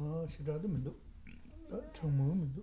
아 시다도 민도 정모 민도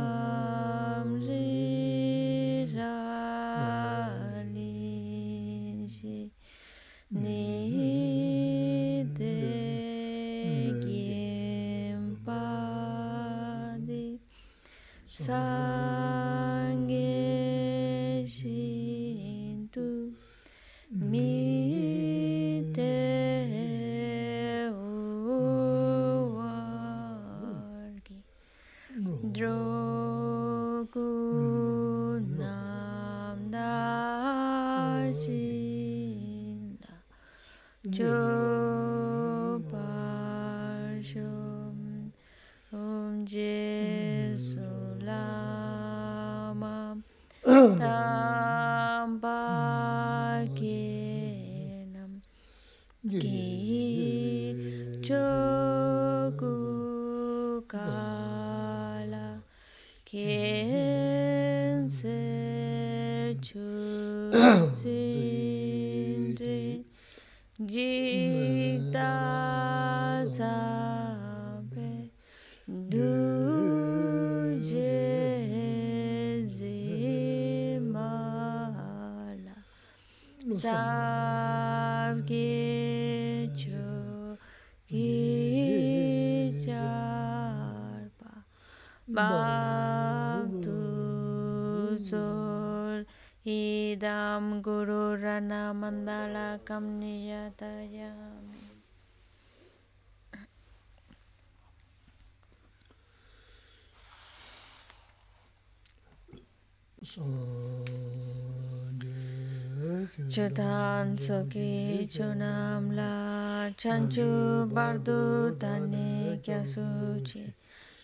Chodan soki chonam la chanchu bardu tane kya suchi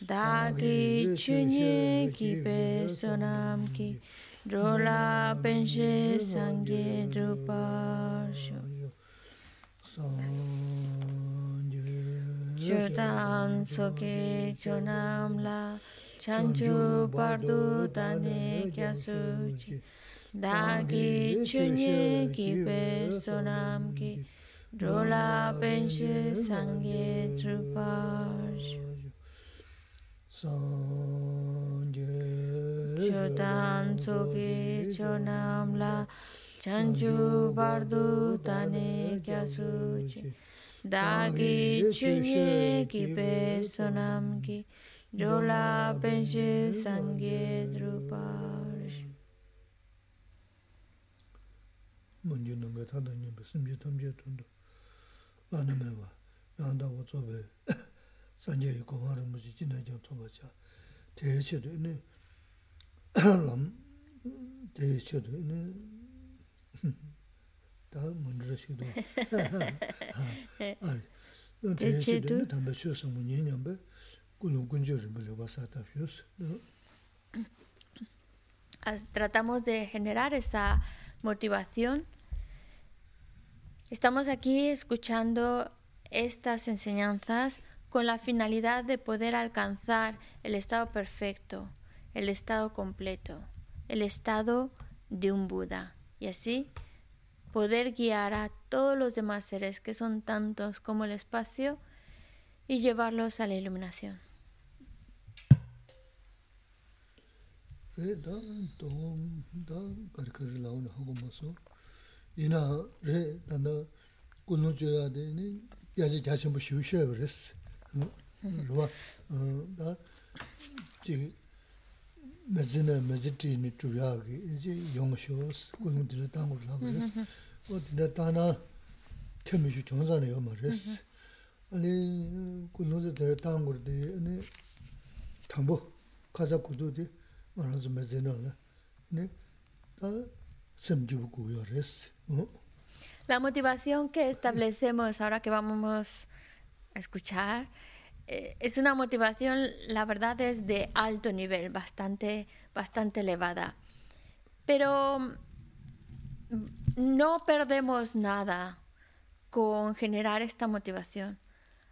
dagi chunye ki pe sonam ki drola penshe sangye drupasho Chodan soki chonam la chanchu bardu tane kya suchi dagi chunye ki pe sonam ki drola penshe sangye drupash chodan soki chonam la chanchu bardu tane kya suchi dagi chunye ki pe sonam ki drola penshe sangye drupash 문제 넘게 타다니 무슨 미 탐제 돈도 많으면 와 나한다고 저배 산제 고마를 무지 지나죠 토바자 대체도 있네 람 대체도 있네 다 먼저 시도 아 대체도 담배 쉬어서 뭐 년년배 군은 군저를 벌려 봤다 휴스 tratamos de generar esa motivación Estamos aquí escuchando estas enseñanzas con la finalidad de poder alcanzar el estado perfecto, el estado completo, el estado de un Buda y así poder guiar a todos los demás seres que son tantos como el espacio y llevarlos a la iluminación. 이나 레 단다 군노줘야 되니 야지 자신 뭐 쉬우셔 그랬어 로와 어다 지 메즈나 메즈티니 주야기 이제 용쇼스 군노들 당고 라버스 어디다 다나 케미슈 정산이요 말했어 아니 군노들 당고데 아니 담보 가자 구도데 말하지 메즈나라 네 다, semjugu res La motivación que establecemos ahora que vamos a escuchar es una motivación, la verdad, es de alto nivel, bastante, bastante elevada. Pero no perdemos nada con generar esta motivación.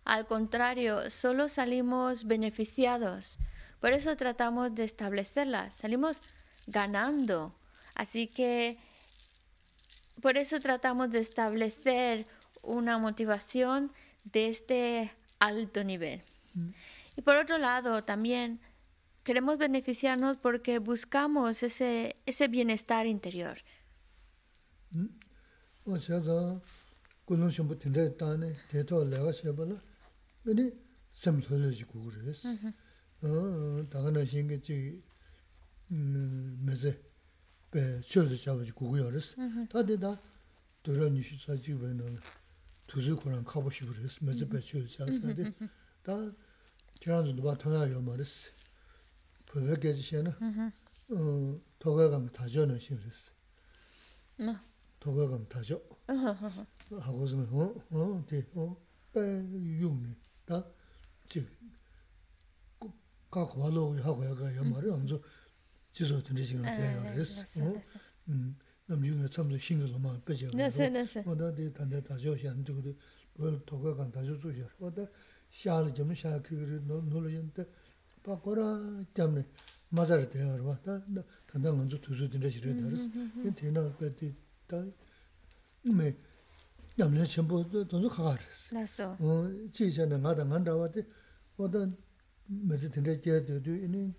Al contrario, solo salimos beneficiados. por eso tratamos de establecerla. Salimos ganando. Así que por eso tratamos de establecer una motivación de este alto nivel. Mm. Y por otro lado, también queremos beneficiarnos porque buscamos ese, ese bienestar interior. chōzi chabaji guguyo rīs. Tādī dā dōrā nishī sācī bē nō tūzī kōrāng kāpo shibu rīs, mēzi bē chōzi chabaji sādī. Tā kirānzu dōba tōngā yō ma rīs. Pōbē gēzi xē na tōgā gāng tāzhō nō shī rīs. Tōgā gāng tāzhō. Hāgō sī mē, hō, tī, hō, bē yōng nī. Tā jī kā kōwa lō gā yā gā yō ma rī, 지소 든지 신 거 돼요. 그래서 음. 남중에 참도 신경을 많이 빼죠. 네, 네, 네. 뭐다디 단대 다조시 안 저거도 뭘 도가 간 다조 주셔. 뭐다 샤를 좀 샤, 그를 놀려는데 바꿔라 때문에 맞아를 돼요. 왔다. 단단 먼저 두수 든지시를 다르스. 이 대나 빼디 다 네. 남녀 전부 돈도 가가르스. 나서. 어, 지전에 마다 만다 왔대. 뭐다 매지 든 mazi tinda jaya dudu ini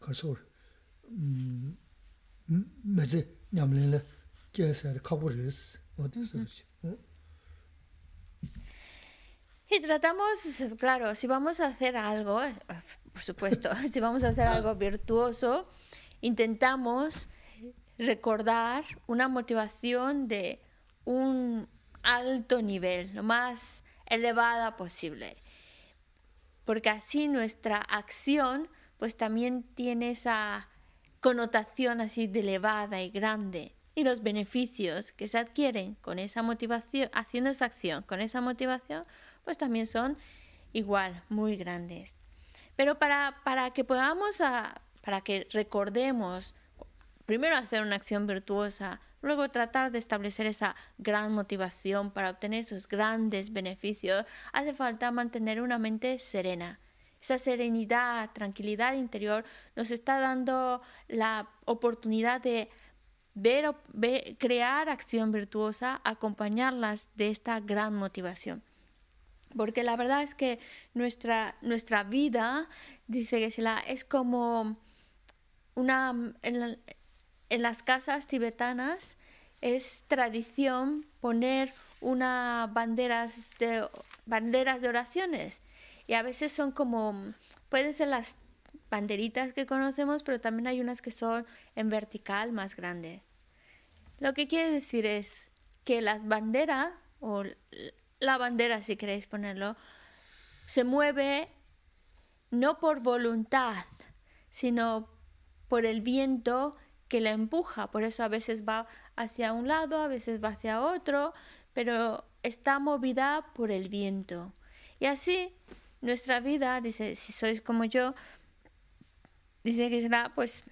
kasor mazi nyamlinla jaya sayada kabu res, wadi sarich. Y tratamos, claro, si vamos a hacer algo, eh, por supuesto, si vamos a hacer algo virtuoso, intentamos recordar una motivación de un alto nivel, lo más elevada posible. Porque así nuestra acción pues también tiene esa connotación así de elevada y grande. Y los beneficios que se adquieren con esa motivación, haciendo esa acción con esa motivación, pues también son igual, muy grandes. Pero para, para que podamos, para que recordemos, primero hacer una acción virtuosa, luego tratar de establecer esa gran motivación para obtener esos grandes beneficios, hace falta mantener una mente serena. Esa serenidad, tranquilidad interior nos está dando la oportunidad de ver, crear acción virtuosa, acompañarlas de esta gran motivación. Porque la verdad es que nuestra, nuestra vida, dice Gesela, es como una... en las casas tibetanas es tradición poner una banderas de banderas de oraciones. Y a veces son como pueden ser las banderitas que conocemos pero también hay unas que son en vertical más grandes. Lo que quiere decir es que las banderas o la bandera, si queréis ponerlo, se mueve no por voluntad, sino por el viento que la empuja. Por eso a veces va hacia un lado, a veces va hacia otro, pero está movida por el viento. Y así nuestra vida, dice, si sois como yo, dice que será pues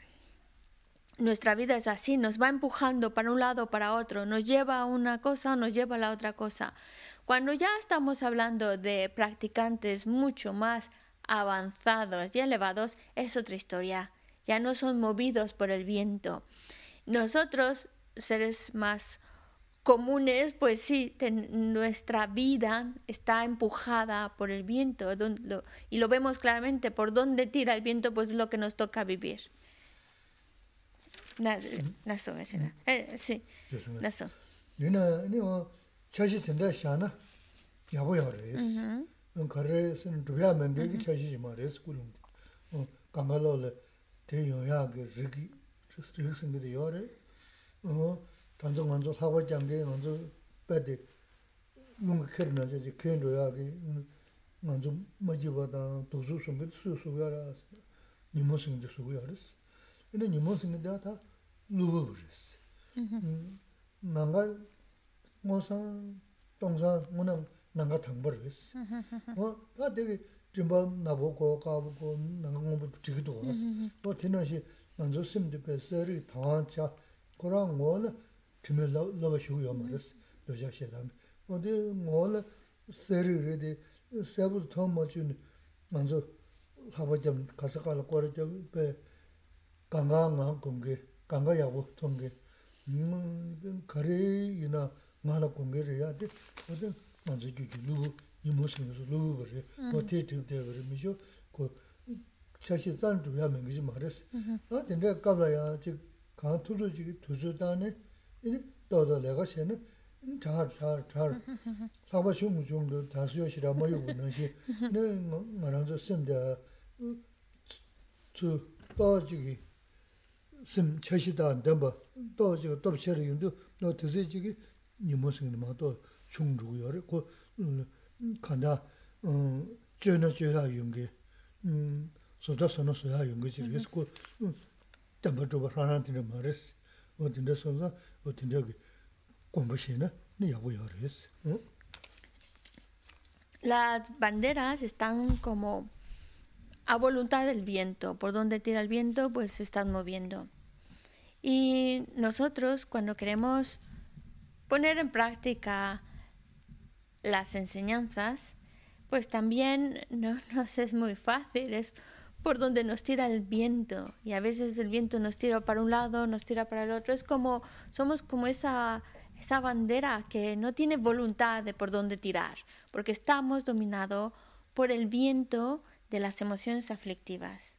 nuestra vida es así, nos va empujando para un lado, para otro, nos lleva a una cosa, nos lleva a la otra cosa. Cuando ya estamos hablando de practicantes mucho más avanzados y elevados, es otra historia ya no son movidos por el viento. Nosotros, seres más comunes, pues sí, ten, nuestra vida está empujada por el viento y lo vemos claramente, por dónde tira el viento, pues es lo que nos toca vivir. Na, na son, 가 내가 차시 된다 샤나. 야보야레스. 응. 가르에서는 두야면 되게 차시지 말레스 꿀은. 어, 강가로래 대용야게 르기 스트레스인데 요래. 어, 단정 먼저 사고 장게 먼저 빼대. 뭔가 캐르나 이제 괜로야게 먼저 맞이보다 도수 숨게 수수야라. 니모스인데 수야라스. ene nimo singe dea ta nubu buris. Nanga ngosa, tongsa, ngona nanga thangbar buris. Ta degi jimba nabu ko kabu ko nanga ngombo chigido was. To mm-hmm. tina shi nanzo simdi pe sari tangwa cha kora ngo la timi laba shugyo maris mm-hmm. doja shedami. Odi ngo la sari ridi sabu thoma chuni nanzo haba jam kasakala kora jam pe ganga nga kongi, ganga yabu tongi. Kari ina nga la kongi riya di odi nanzo juju lugu ni musim su lugu bari, po te tibde bari, mi shu ku chashi zan zhuya mingi zi maris. A dinde qabla ya chi kaan tulu chigi tuzu dani, ini dodo lega sheni, ini char, char, char, lakba shungu shungu dansu yo shira ma yugu nanshi, ini nga ranzu simde tsu do chigi sim chashi dan denba, do chigi top sheri yundu, no tizi chigi ni musim ma do chung zhugu yori, ku 바 좀 정도 다수여시라 뭐 이거 뭐지 네 말아서 쓴다 저 또지기 심 chashi 덴바 또 지금 또 chari yundu, no tisi chigi nimo singi ma to chung rugu yore, ko kanda chayna chaya yungi, soda sono soya yungi chigi, ko tenpa chuba rana tina ma res, o tinda sonza, o tinda ki kumbha shena, ni yabu yore es. Las banderas están como a voluntad del viento. Por donde tira el viento, pues se están moviendo. Y nosotros, cuando queremos poner en práctica las enseñanzas, pues también no nos es muy fácil, es por donde nos tira el viento. Y a veces el viento nos tira para un lado, nos tira para el otro. Es como, somos como esa, esa bandera que no tiene voluntad de por dónde tirar, porque estamos dominados por el viento de las emociones aflictivas.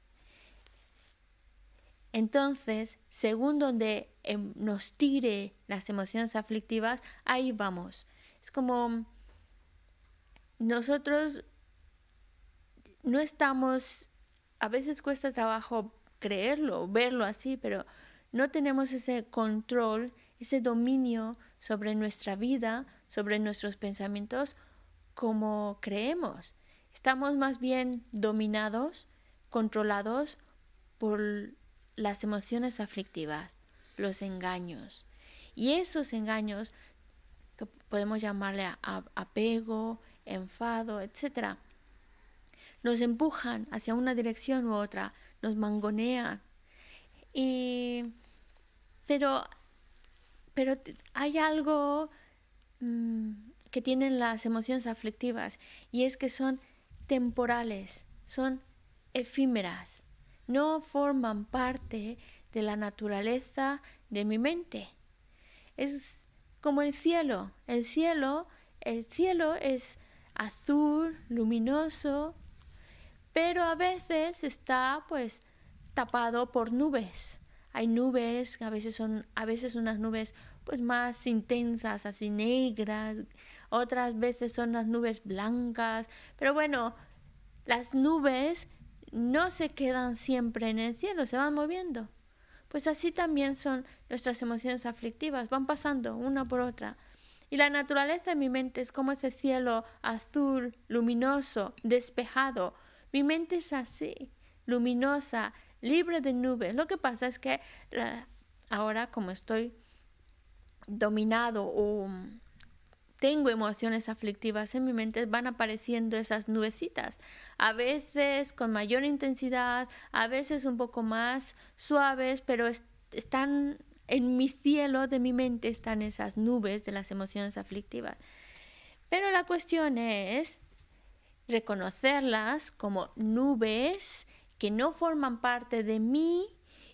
Entonces, según donde em, nos tire las emociones aflictivas, ahí vamos. Es como nosotros no estamos, a veces cuesta trabajo creerlo, verlo así, pero no tenemos ese control, ese dominio sobre nuestra vida, sobre nuestros pensamientos como creemos. Estamos más bien dominados, controlados por las emociones aflictivas, los engaños. Y esos engaños, que podemos llamarle apego, enfado, etc., nos empujan hacia una dirección u otra, nos mangonean. Y, pero, pero hay algo mm, que tienen las emociones aflictivas y es que son temporales, son efímeras, no forman parte de la naturaleza de mi mente. Es como el cielo. El cielo, el cielo es azul, luminoso, pero a veces está pues tapado por nubes. Hay nubes, a veces son a veces unas nubes pues más intensas, así negras, otras veces son las nubes blancas, pero bueno, las nubes no se quedan siempre en el cielo, se van moviendo. Pues así también son nuestras emociones aflictivas, van pasando una por otra. Y la naturaleza de mi mente es como ese cielo azul, luminoso, despejado. Mi mente es así, luminosa, libre de nubes. Lo que pasa es que ahora como estoy dominado o tengo emociones aflictivas en mi mente, van apareciendo esas nubecitas, a veces con mayor intensidad, a veces un poco más suaves, pero están en mi cielo de mi mente, están esas nubes de las emociones aflictivas. Pero la cuestión es reconocerlas como nubes que no forman parte de mí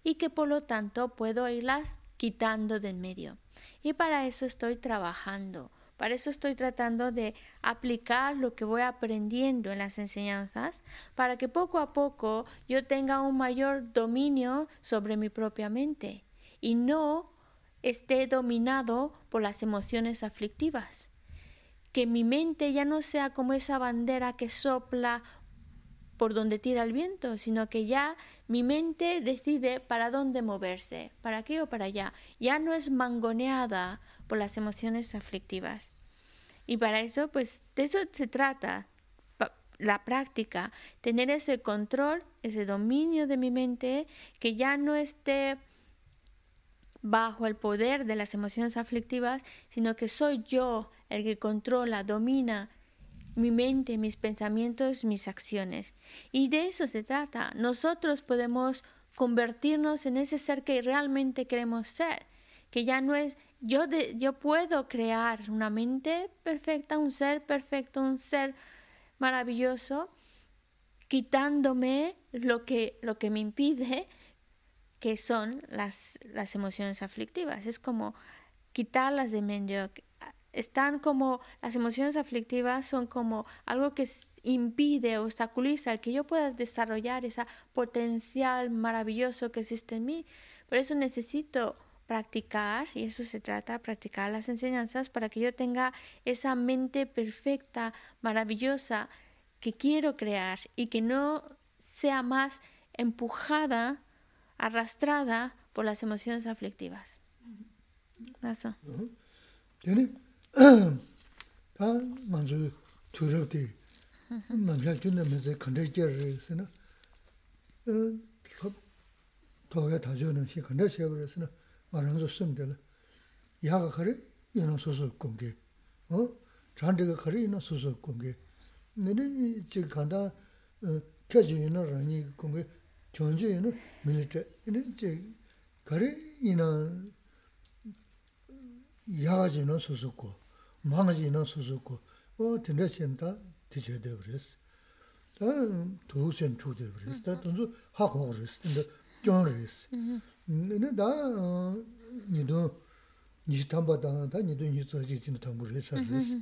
y que por lo tanto puedo irlas quitando de en medio. Y para eso estoy trabajando para eso estoy tratando de aplicar lo que voy aprendiendo en las enseñanzas para que poco a poco yo tenga un mayor dominio sobre mi propia mente y no esté dominado por las emociones aflictivas. Que mi mente ya no sea como esa bandera que sopla por donde tira el viento, sino que ya mi mente decide para dónde moverse, para aquí o para allá. Ya no es mangoneada por las emociones aflictivas. Y para eso, pues de eso se trata la práctica, tener ese control, ese dominio de mi mente, que ya no esté bajo el poder de las emociones aflictivas, sino que soy yo el que controla, domina mi mente, mis pensamientos, mis acciones. Y de eso se trata. Nosotros podemos convertirnos en ese ser que realmente queremos ser, que ya no es yo, yo puedo crear una mente perfecta, un ser perfecto, un ser maravilloso, quitándome lo que, lo que me impide, que son las, las emociones aflictivas. Es como quitarlas de medio. Están como, las emociones aflictivas son como algo que impide, obstaculiza el que yo pueda desarrollar ese potencial maravilloso que existe en mí. Por eso necesito practicar, y eso se trata, practicar las enseñanzas para que yo tenga esa mente perfecta, maravillosa que quiero crear y que no sea más empujada, arrastrada por las emociones aflictivas. Nasa. Uh-huh. Tiene ta manzu turub di uh-huh. manzhal tunne meze kanda gyarri sina eh, toga tajo no shi kanda shebre sina maranzu sumdela yaga khari yana susu kungi chandiga oh, khari yana susu kungi nini chik kanda kyaji eh, yana rangi kungi chonje ino military, ino che kari ino yagaji ino susuku, mangaji ino susuku, o tinda shen ta tiche debris, ta tuhu shen chu debris, ta tunzu hakong res, tinda kyon res. Ino da nido nishi tamba dana, ta nido nishi tsaji jinda tambu resa res.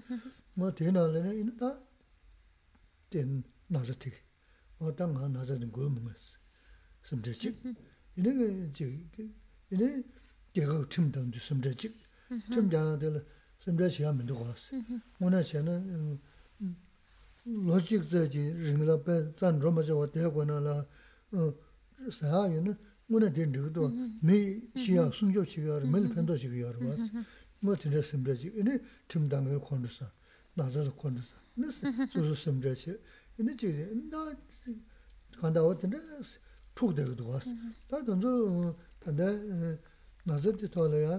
Ma tena lana ino da ten naza tiki, o ta nga naza den goyo mungas. 랬어 근데 좀 그랬어 nene da nido nishi tamba da da nido nishi tsaji jina tambu re sa res ma tena lene ina da ten naza tiki ma da nga naza din go munga samdra chik ina nga chik ina dega chim dang du samdra chik chim dang dala samdra chiya mendo gwaas muna chiya na logic zaji ringla pe zan roma jawa te kwa na la saa yu na nguna ten rikdo me shiya sungyo chiga yar, me pendo chiga yar was ngo tenra simra chi, ini timdanga yu kondru sa, naza yu kondru sa, ini susu simra chi, ini chiga, na kanda wa tuk daga dhuwas. Ta dhanzu, tanda naza di tawala ya,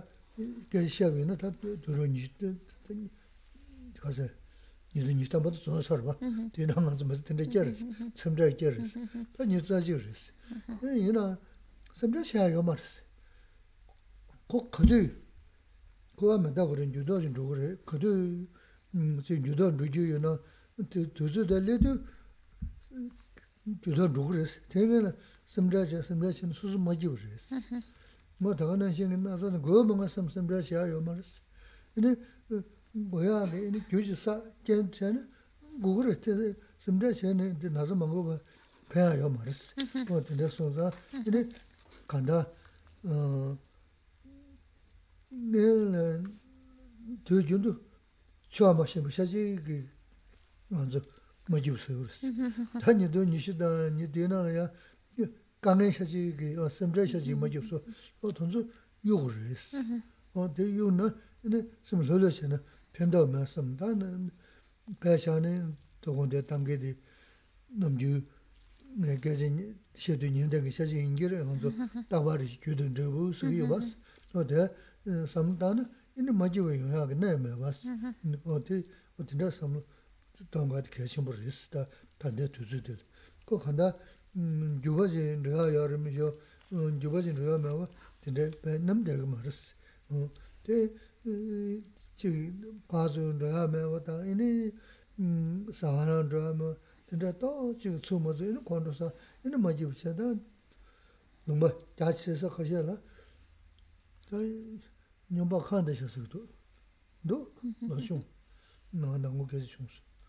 gaya shiawi na ta dhuru nishita, dhikasa, nishita nishita bata zuwa sarwa, di na nga zima tanda kyaris, tsamdra kyaris, ta nishita jiris. Yina, tsamdra shia yomaris. Kok kadu, kuwa menda kore nyudo zin dhugore, kadu, zin nyudo dhugyo yina, dhuzu dhali dhugyo, 주도 누그레스 대변에 심자제 심자신 수수 맞이 오레스 뭐 더는 생이 나서는 그 뭔가 심심자시 하여 말스 근데 뭐야 이 교지사 괜찮아 구글 때 심자시는 이제 나서 먹고 배워요 말스 뭐 근데 소자. 근데 간다. 어 내는 두 준도 처음 마셔 보셔지 그 먼저 majib suyurus. Ta nido nishida nidina ya kangen shachi ki samchay shachi majib su, o tunzu yugu rus. O de yugu na, sim lolo shi na pendaw ma sim, ta payashani togonde tangi di namju gazi shedu nyandagi shachi ingiri, onzu tabari gyudun jabu suyu bas. O de samdana, ini majibu yuyaagi naya me bas. O de, o tinda samlo, dāngāt kēshīmbar rīs, tā tāndē tūzū tēl. Kō khāndā gyūbājī rīyā yārī mī yō, gyūbājī rīyā mī wā, tīndē bē nām dēgā mā rīs. Tē chī bāzū rīyā mī wā tā, inī sāhānā rīyā mī wā, tīndē tō chī tsū mā tsū, inī kōntō sā, inī mā jīb chē tā, nōmbā jā chī sā khashē lā, tā nyōmbā khāndā shā sā kī tō, dō, nā shūng, nā nā ngō kēshī shūng sū.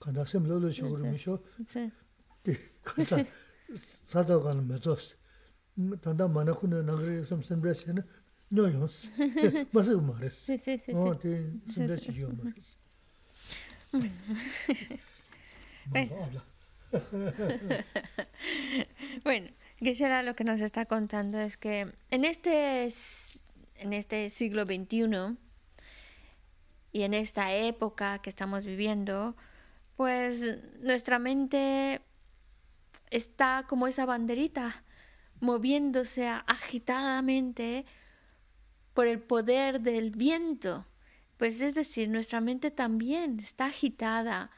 singa naza. No, no, no, 또 donzo kanga mangan zhugu. no, no, hakos. Ina ya, kanda sim lolo shogoro mi sho, Sí. di kasa sato kana mezos. Tanda manakuna nagri sim simra shen, nyo yons. Masigo mares. Sí, sí, sí, Oh, sí. di simra shen yo mares. Mango habla. Bueno, Gisela lo que nos está contando es que en este, en este siglo XXI y en esta época que estamos viviendo, pues nuestra mente está como esa banderita, moviéndose agitadamente por el poder del viento. Pues es decir, nuestra mente también está agitada,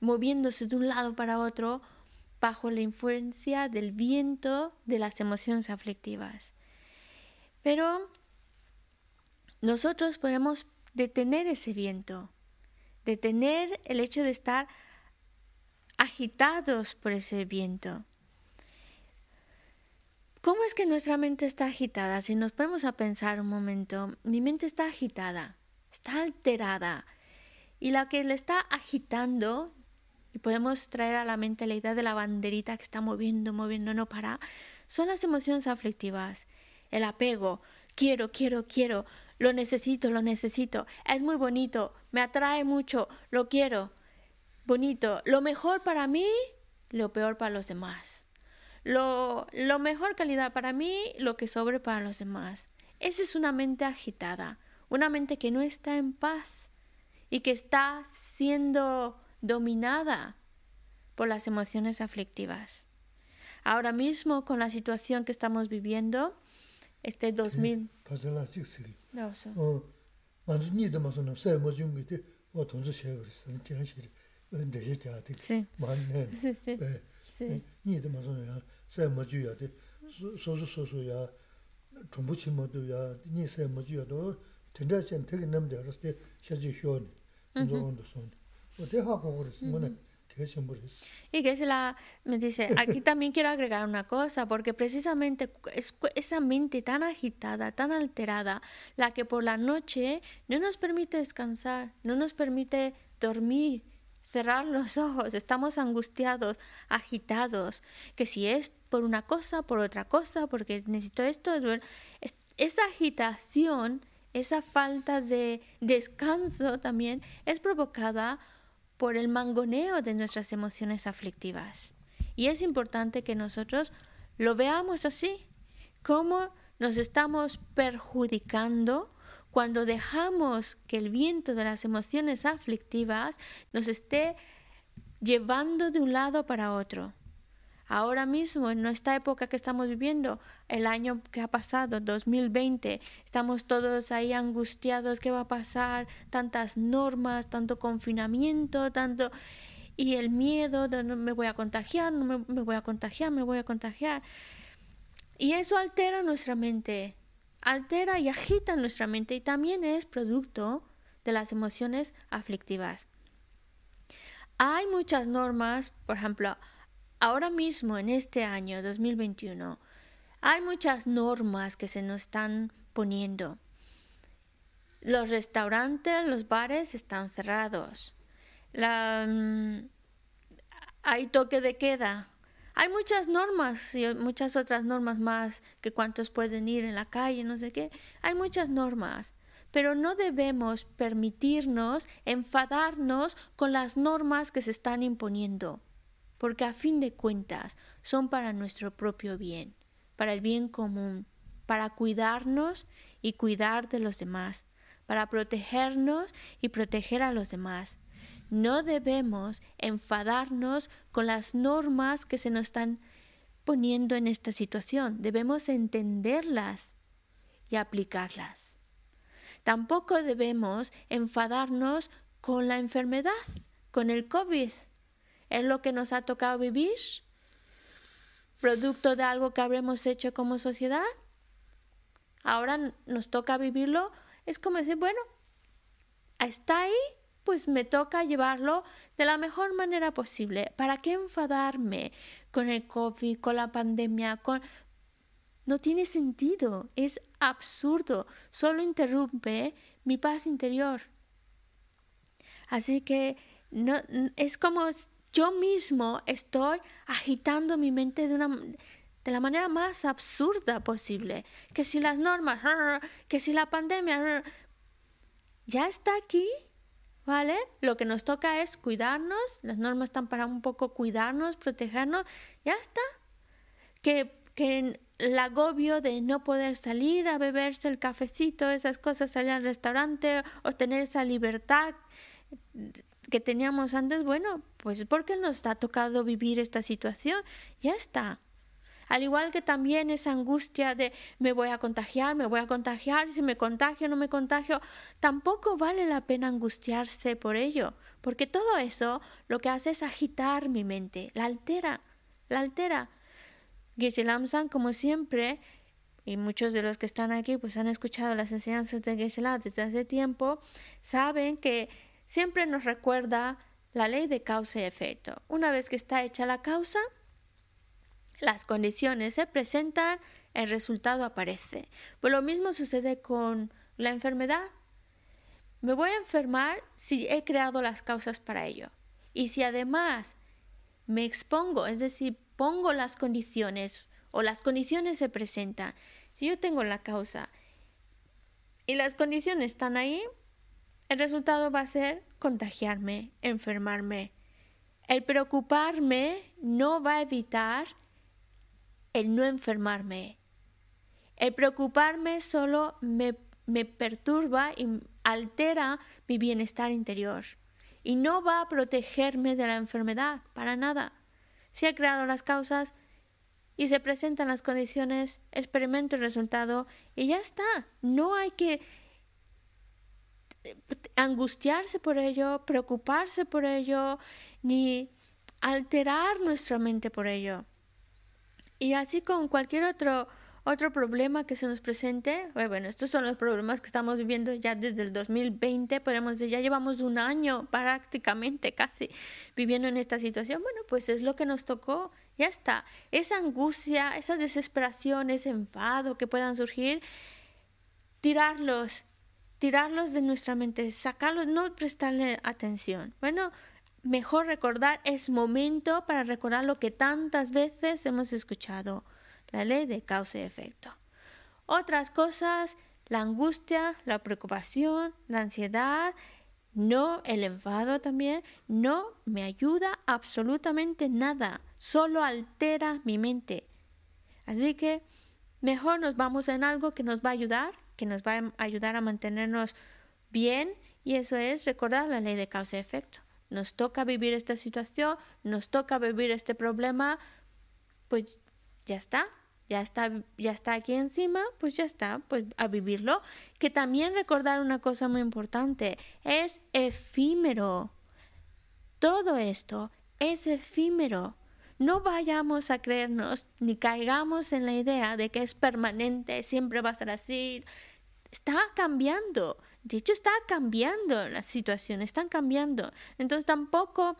moviéndose de un lado para otro bajo la influencia del viento de las emociones aflictivas. Pero nosotros podemos detener ese viento, detener el hecho de estar agitados por ese viento. ¿Cómo es que nuestra mente está agitada? Si nos ponemos a pensar un momento, mi mente está agitada, está alterada. Y la que le está agitando, y podemos traer a la mente la idea de la banderita que está moviendo, moviendo, no para, son las emociones aflictivas. El apego, quiero, quiero, quiero, lo necesito, lo necesito, es muy bonito, me atrae mucho, lo quiero, bonito, lo mejor para mí, lo peor para los demás. Lo, lo mejor calidad para mí, lo que sobre para los demás. Esa es una mente agitada, una mente que no está en paz y que está siendo dominada por las emociones aflictivas. Ahora mismo, con la situación que estamos viviendo, este 2000... Pasala chik siri. No, so- 어, 만주 니도 마서는 새 뭐중기 때 어, 돈주 쉐 그랬어. 지난 시리. 근데 이제 돼. Sí. 맞네. Sí, sí, 예. sí. 니도 마서는 새 뭐주야 돼. 소소 소소야. 정부치 뭐도야. 니새 뭐주야도 tendensen 되게 남대 알았을 때 셔지 쇼니. 인조원도 손. 어 대하고 그랬어. 뭐네. Y que la me dice, aquí también quiero agregar una cosa, porque precisamente es esa mente tan agitada, tan alterada, la que por la noche no nos permite descansar, no nos permite dormir, cerrar los ojos, estamos angustiados, agitados, que si es por una cosa, por otra cosa, porque necesito esto, esa agitación, esa falta de descanso también es provocada por el mangoneo de nuestras emociones aflictivas. Y es importante que nosotros lo veamos así, cómo nos estamos perjudicando cuando dejamos que el viento de las emociones aflictivas nos esté llevando de un lado para otro. Ahora mismo, en esta época que estamos viviendo, el año que ha pasado, 2020, estamos todos ahí angustiados, ¿qué va a pasar? Tantas normas, tanto confinamiento, tanto... Y el miedo de no me voy a contagiar, no me, me voy a contagiar, me voy a contagiar. Y eso altera nuestra mente, altera y agita nuestra mente y también es producto de las emociones aflictivas. Hay muchas normas, por ejemplo, ahora mismo en este año 2021 hay muchas normas que se nos están poniendo. Los restaurantes, los bares están cerrados. Mm, hay toque de queda. Hay muchas normas y muchas otras normas más que cuántos pueden ir en la calle, no sé qué. Hay muchas normas. Pero no debemos permitirnos enfadarnos con las normas que se están imponiendo porque a fin de cuentas son para nuestro propio bien, para el bien común, para cuidarnos y cuidar de los demás, para protegernos y proteger a los demás. No debemos enfadarnos con las normas que se nos están poniendo en esta situación. Debemos entenderlas y aplicarlas. Tampoco debemos enfadarnos con la enfermedad, con el COVID es lo que nos ha tocado vivir, producto de algo que habremos hecho como sociedad. Ahora nos toca vivirlo. Es como decir, bueno, está ahí, pues me toca llevarlo de la mejor manera posible. ¿Para qué enfadarme con el COVID, con la pandemia, con... No tiene sentido, es absurdo, solo interrumpe mi paz interior. Así que no, es como yo mismo estoy agitando mi mente de, una, de la manera más absurda posible. Que si las normas, que si la pandemia, ya está aquí, ¿vale? Lo que nos toca es cuidarnos, las normas están para un poco cuidarnos, protegernos, ya está. Que, que el agobio de no poder salir a beberse el cafecito, esas cosas, salir al restaurante o tener esa libertad que teníamos antes, bueno, pues porque nos ha tocado vivir esta situación, ya está. Al igual que también esa angustia de me voy a contagiar, me voy a contagiar, si me contagio, no me contagio, tampoco vale la pena angustiarse por ello, porque todo eso lo que hace es agitar mi mente, la altera, la altera. Geshe Lamsan, como siempre, y muchos de los que están aquí pues han escuchado las enseñanzas de Geshe desde hace tiempo, saben que siempre nos recuerda la ley de causa y efecto. Una vez que está hecha la causa, las condiciones se presentan, el resultado aparece. Pues lo mismo sucede con la enfermedad. Me voy a enfermar si he creado las causas para ello. Y si además me expongo, es decir, pongo las condiciones o las condiciones se presentan, si yo tengo la causa y las condiciones están ahí, el resultado va a ser contagiarme, enfermarme. El preocuparme no va a evitar el no enfermarme. El preocuparme solo me, perturba y altera mi bienestar interior y no va a protegerme de la enfermedad para nada. Si he creado las causas y se presentan las condiciones, experimento el resultado y ya está. No hay que angustiarse por ello, preocuparse por ello, ni alterar nuestra mente por ello. Y así con cualquier otro, otro problema que se nos presente, eh, bueno, estos son los problemas que estamos viviendo ya desde el 2020, podemos decir, ya llevamos un año prácticamente casi viviendo en esta situación, bueno, pues es lo que nos tocó, ya está. Esa angustia, esa desesperación, ese enfado que puedan surgir, tirarlos, tirarlos de nuestra mente, sacarlos, no prestarle atención. Bueno, mejor recordar es momento para recordar lo que tantas veces hemos escuchado la ley de causa y efecto. Otras cosas, la angustia, la preocupación, la ansiedad, no el enfado también, no me ayuda absolutamente nada, solo altera mi mente. Así que mejor nos vamos en algo que nos va a ayudar, que nos va a ayudar a mantenernos bien y eso es recordar la ley de causa y efecto. Nos toca vivir esta situación, nos toca vivir este problema, pues ya está, ya está, ya está aquí encima, pues ya está, pues a vivirlo. Que también recordar una cosa muy importante, es efímero. Todo esto es efímero. No vayamos a creernos ni caigamos en la idea de que es permanente, siempre va a ser así. Está cambiando. De hecho, está cambiando la situación, están cambiando. Entonces tampoco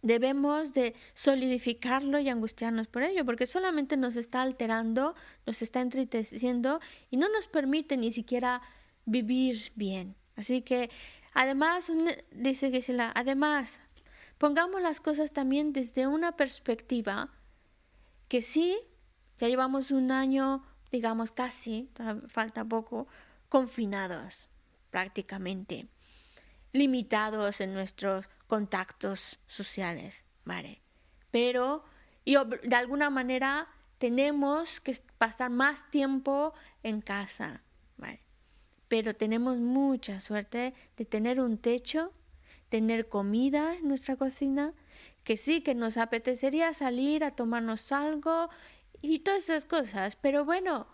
debemos de solidificarlo y angustiarnos por ello, porque solamente nos está alterando, nos está entristeciendo y no nos permite ni siquiera vivir bien. Así que, además, dice Gisela, además, pongamos las cosas también desde una perspectiva que sí, ya llevamos un año, digamos casi, falta poco, confinados prácticamente, limitados en nuestros contactos sociales, ¿vale? Pero y de alguna manera tenemos que pasar más tiempo en casa, ¿vale? Pero tenemos mucha suerte de tener un techo, tener comida en nuestra cocina, que sí que nos apetecería salir a tomarnos algo y todas esas cosas, pero bueno,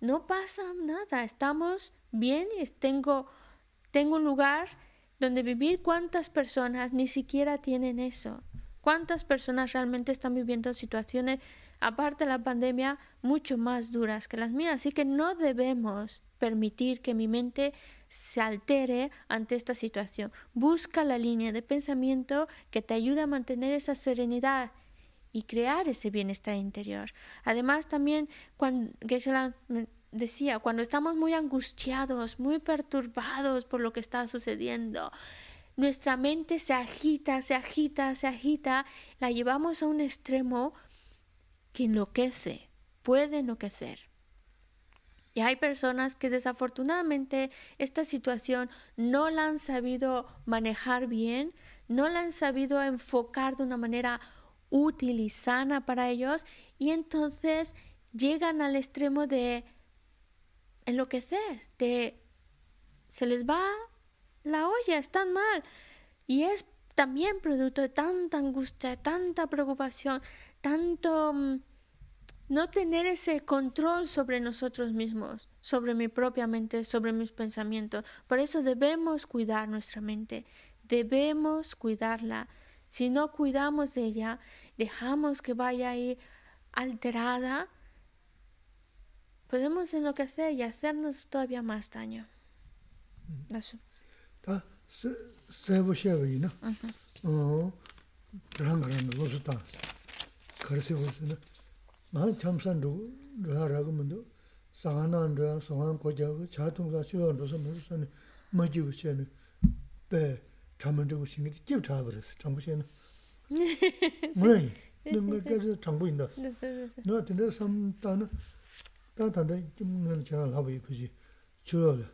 no pasa nada, estamos bien tengo, tengo un lugar donde vivir cuántas personas ni siquiera tienen eso. ¿Cuántas personas realmente están viviendo situaciones, aparte de la pandemia, mucho más duras que las mías? Así que no debemos permitir que mi mente se altere ante esta situación. Busca la línea de pensamiento que te ayude a mantener esa serenidad y crear ese bienestar interior. Además, también, cuando decía, cuando estamos muy angustiados, muy perturbados por lo que está sucediendo, nuestra mente se agita, se agita, se agita, la llevamos a un extremo que enloquece, puede enloquecer. Y hay personas que desafortunadamente esta situación no la han sabido manejar bien, no la han sabido enfocar de una manera útil y sana para ellos y entonces llegan al extremo de enloquecer, de se les va la olla, están mal. Y es también producto de tanta angustia, tanta preocupación, tanto mm, no tener ese control sobre nosotros mismos, sobre mi propia mente, sobre mis pensamientos. Por eso debemos cuidar nuestra mente, debemos cuidarla. Si no cuidamos de ella, dejamos que vaya ahí alterada, podemos enloquecer y hacernos todavía más daño. Eso. Ta sebo 난 참산 루 라라고 문도 상한한 라 상한 고자고 자동사 시원도서 무슨 뭐지고 시에는 배 잠은 저거 신경 끼고 자 버렸어 전부 시에는 뭐야 너가 계속 전부 인다 너 근데 삼단 다다데 좀는 제가 하고 이쁘지 줄어라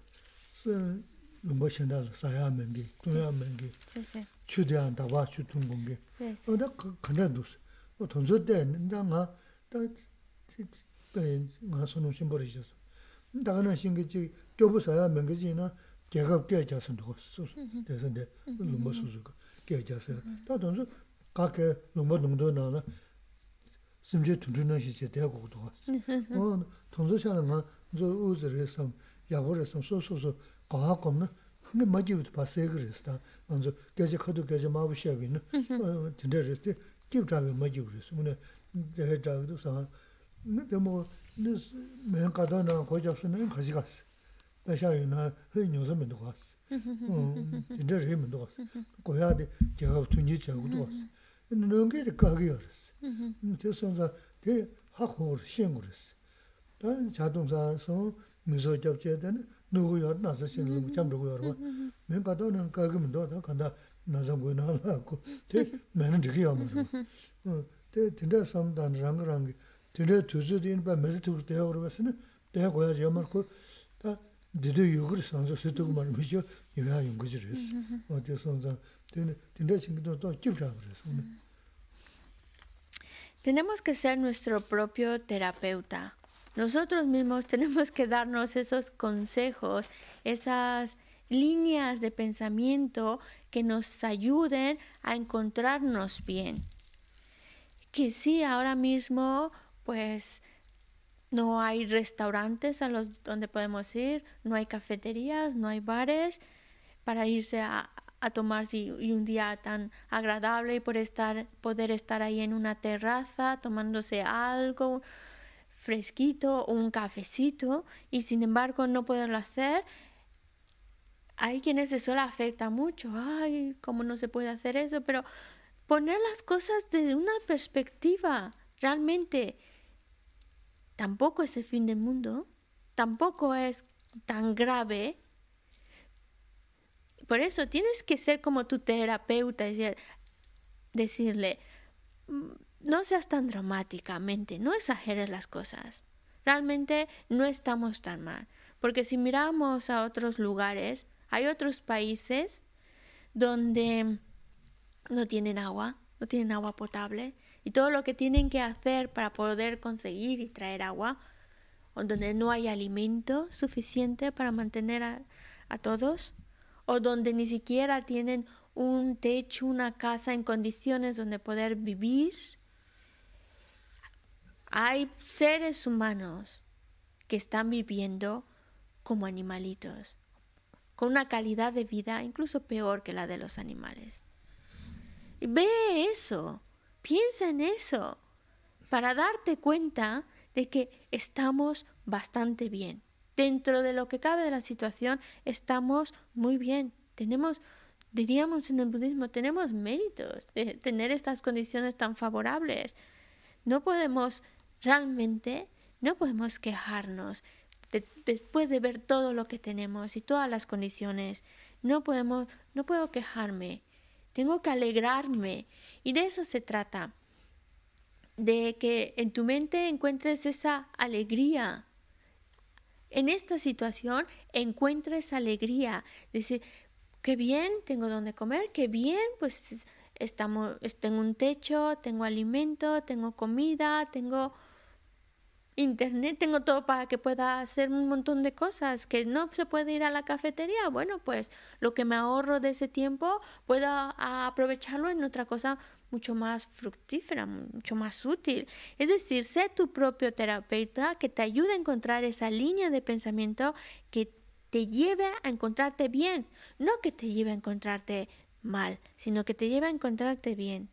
쓰는 뭐 신다 사야 멘기 동야 멘기 추대한다 와 추통 공개 어다 간다도 어 돈서 때 내가 다 nga sunu shimbori shisu. Dagana shingi chi gyobu saya mingi chi na gyagab gyaya jasan dhugo susu, desan de lumba susu ka gyaya jasan. Da donsu ka kaya lumba nungdo na na simche tunchu na shiche daya gugu dhugo. Tongso shala nga zo uzi resam, yago resam, su su su kaha komna ngi majibu dhupa segi resi da. Anzo gaji khadu gaji mabu shabi na, tinda resi, gib chabi majibu resi. 먼저 계속 커도 계속 마부시하고 있는 어, 진짜랬지. 기브자가 맞지 그랬어. 오늘 제가 자기도 사 nā tē mō nā mēn kātā nā kō chāp sū nā yā kāshī kāsi. Bā shā yu nā hē nyō sā mē ndō kāsi. Tī ndē rē mē ndō kāsi. Kō yā dē kia kāp tū nī chā gu ndō kāsi. Nā nā ngē dē kā kī yā rā sī. Tē sō sā tē hā khō rā shēng gu rā sī. Tā chā tōng sā sō mī sō chāp chē tē nā nō gu yā rā nā sā shēng rā chām rā gu yā rā bā. Mēn kātā Yā tā. Tenemos que ser nuestro propio terapeuta. Nosotros mismos tenemos que darnos esos consejos, esas líneas de pensamiento que nos ayuden a encontrarnos bien. Que sí, ahora mismo pues no hay restaurantes a los donde podemos ir, no hay cafeterías, no hay bares para irse a, a y un día tan agradable y por estar, poder estar ahí en una terraza tomándose algo fresquito o un cafecito y sin embargo no poderlo hacer. Hay quienes eso le afecta mucho, ay, cómo no se puede hacer eso, pero poner las cosas desde una perspectiva realmente tampoco es el fin del mundo, tampoco es tan grave. Por eso tienes que ser como tu terapeuta, decir, decirle, mm, no seas tan dramáticamente, no exageres las cosas. Realmente no estamos tan mal. Porque si miramos a otros lugares, hay otros países donde no tienen agua, no tienen agua potable, y todo lo que tienen que hacer para poder conseguir y traer agua, o donde no hay alimento suficiente para mantener a, a todos, o donde ni siquiera tienen un techo, una casa en condiciones donde poder vivir. Hay seres humanos que están viviendo como animalitos, con una calidad de vida incluso peor que la de los animales. Ve eso, Piensa en eso para darte cuenta de que estamos bastante bien. Dentro de lo que cabe de la situación, estamos muy bien. Tenemos, diríamos en el budismo, tenemos méritos de tener estas condiciones tan favorables. No podemos realmente, no podemos quejarnos después de ver todo lo que tenemos y todas las condiciones. No podemos, no puedo quejarme tengo que alegrarme. Y de eso se trata, de que en tu mente encuentres esa alegría. En esta situación encuentres alegría. Decir, qué bien, tengo donde comer, qué bien, pues estamos, tengo un techo, tengo alimento, tengo comida, tengo internet, tengo todo para que pueda hacer un montón de cosas, que no se puede ir a la cafetería, bueno, pues lo que me ahorro de ese tiempo puedo aprovecharlo en otra cosa mucho más fructífera, mucho más útil. Es decir, sé tu propio terapeuta que te ayude a encontrar esa línea de pensamiento que te lleve a encontrarte bien, no que te lleve a encontrarte mal, sino que te lleve a encontrarte bien.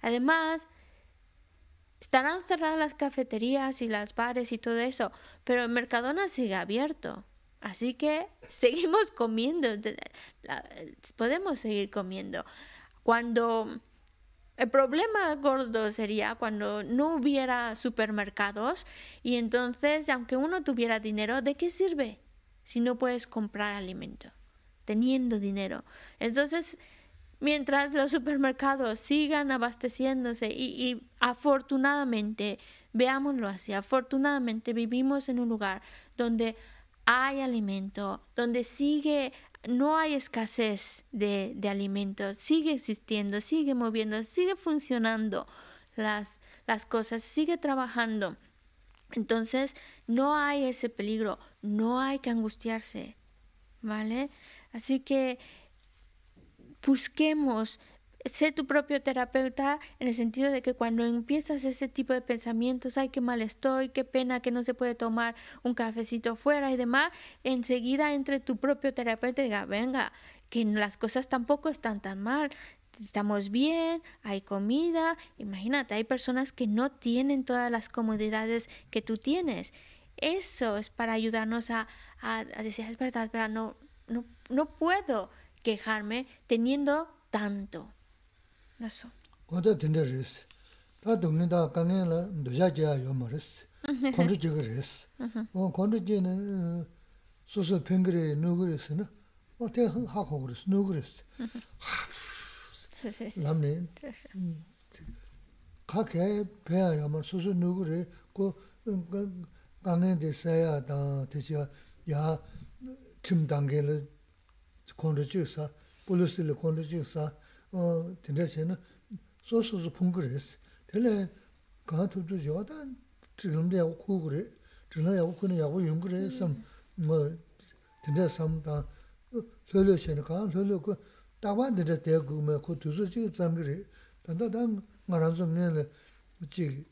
Además, Estarán cerradas las cafeterías y las bares y todo eso, pero el Mercadona sigue abierto. Así que seguimos comiendo, podemos seguir comiendo. Cuando el problema gordo sería cuando no hubiera supermercados y entonces, aunque uno tuviera dinero, ¿de qué sirve si no puedes comprar alimento? Teniendo dinero. Entonces, mientras los supermercados sigan abasteciéndose y, afortunadamente, veámoslo así, afortunadamente vivimos en un lugar donde hay alimento, donde sigue, no hay escasez de, de alimentos, sigue existiendo, sigue moviendo, sigue funcionando las, las cosas, sigue trabajando. Entonces, no hay ese peligro, no hay que angustiarse, ¿vale? Así que busquemos ser tu propio terapeuta en el sentido de que cuando empiezas ese tipo de pensamientos, ay, qué mal estoy, qué pena que no se puede tomar un cafecito fuera y demás, enseguida entre tu propio terapeuta y diga, venga, que las cosas tampoco están tan mal. estamos bien, hay comida. Imagínate, hay personas que no tienen todas las comodidades que tú tienes. Eso es para ayudarnos a, a, decir, es verdad, pero no, no, no puedo quejarme teniendo tanto. Eso. Oda tende res. Ta dungi da kange la doja jia yo ma res. Mhm. Kondu jiga res. Mhm. O kondu jia na susu pingri nugu res na. O te ha kogu res, nugu res. Mhm. Lamni. Ka kaya peya yo ma susu nugu re ko kange de saya da te ya tim dange la kondu chik sa, polisi li kondu chik sa, tinda che na so so so pungu res. Tele kaa tubzu jiwa ta triklamda yagu kugu re, triklamda yagu kuna yagu yungu re sam, tinda sam ta lolo che na kaa lolo ku tawa tinda daya gu me ku tuzu chik zamgi re. Tanda ta nga ranzo nga le chik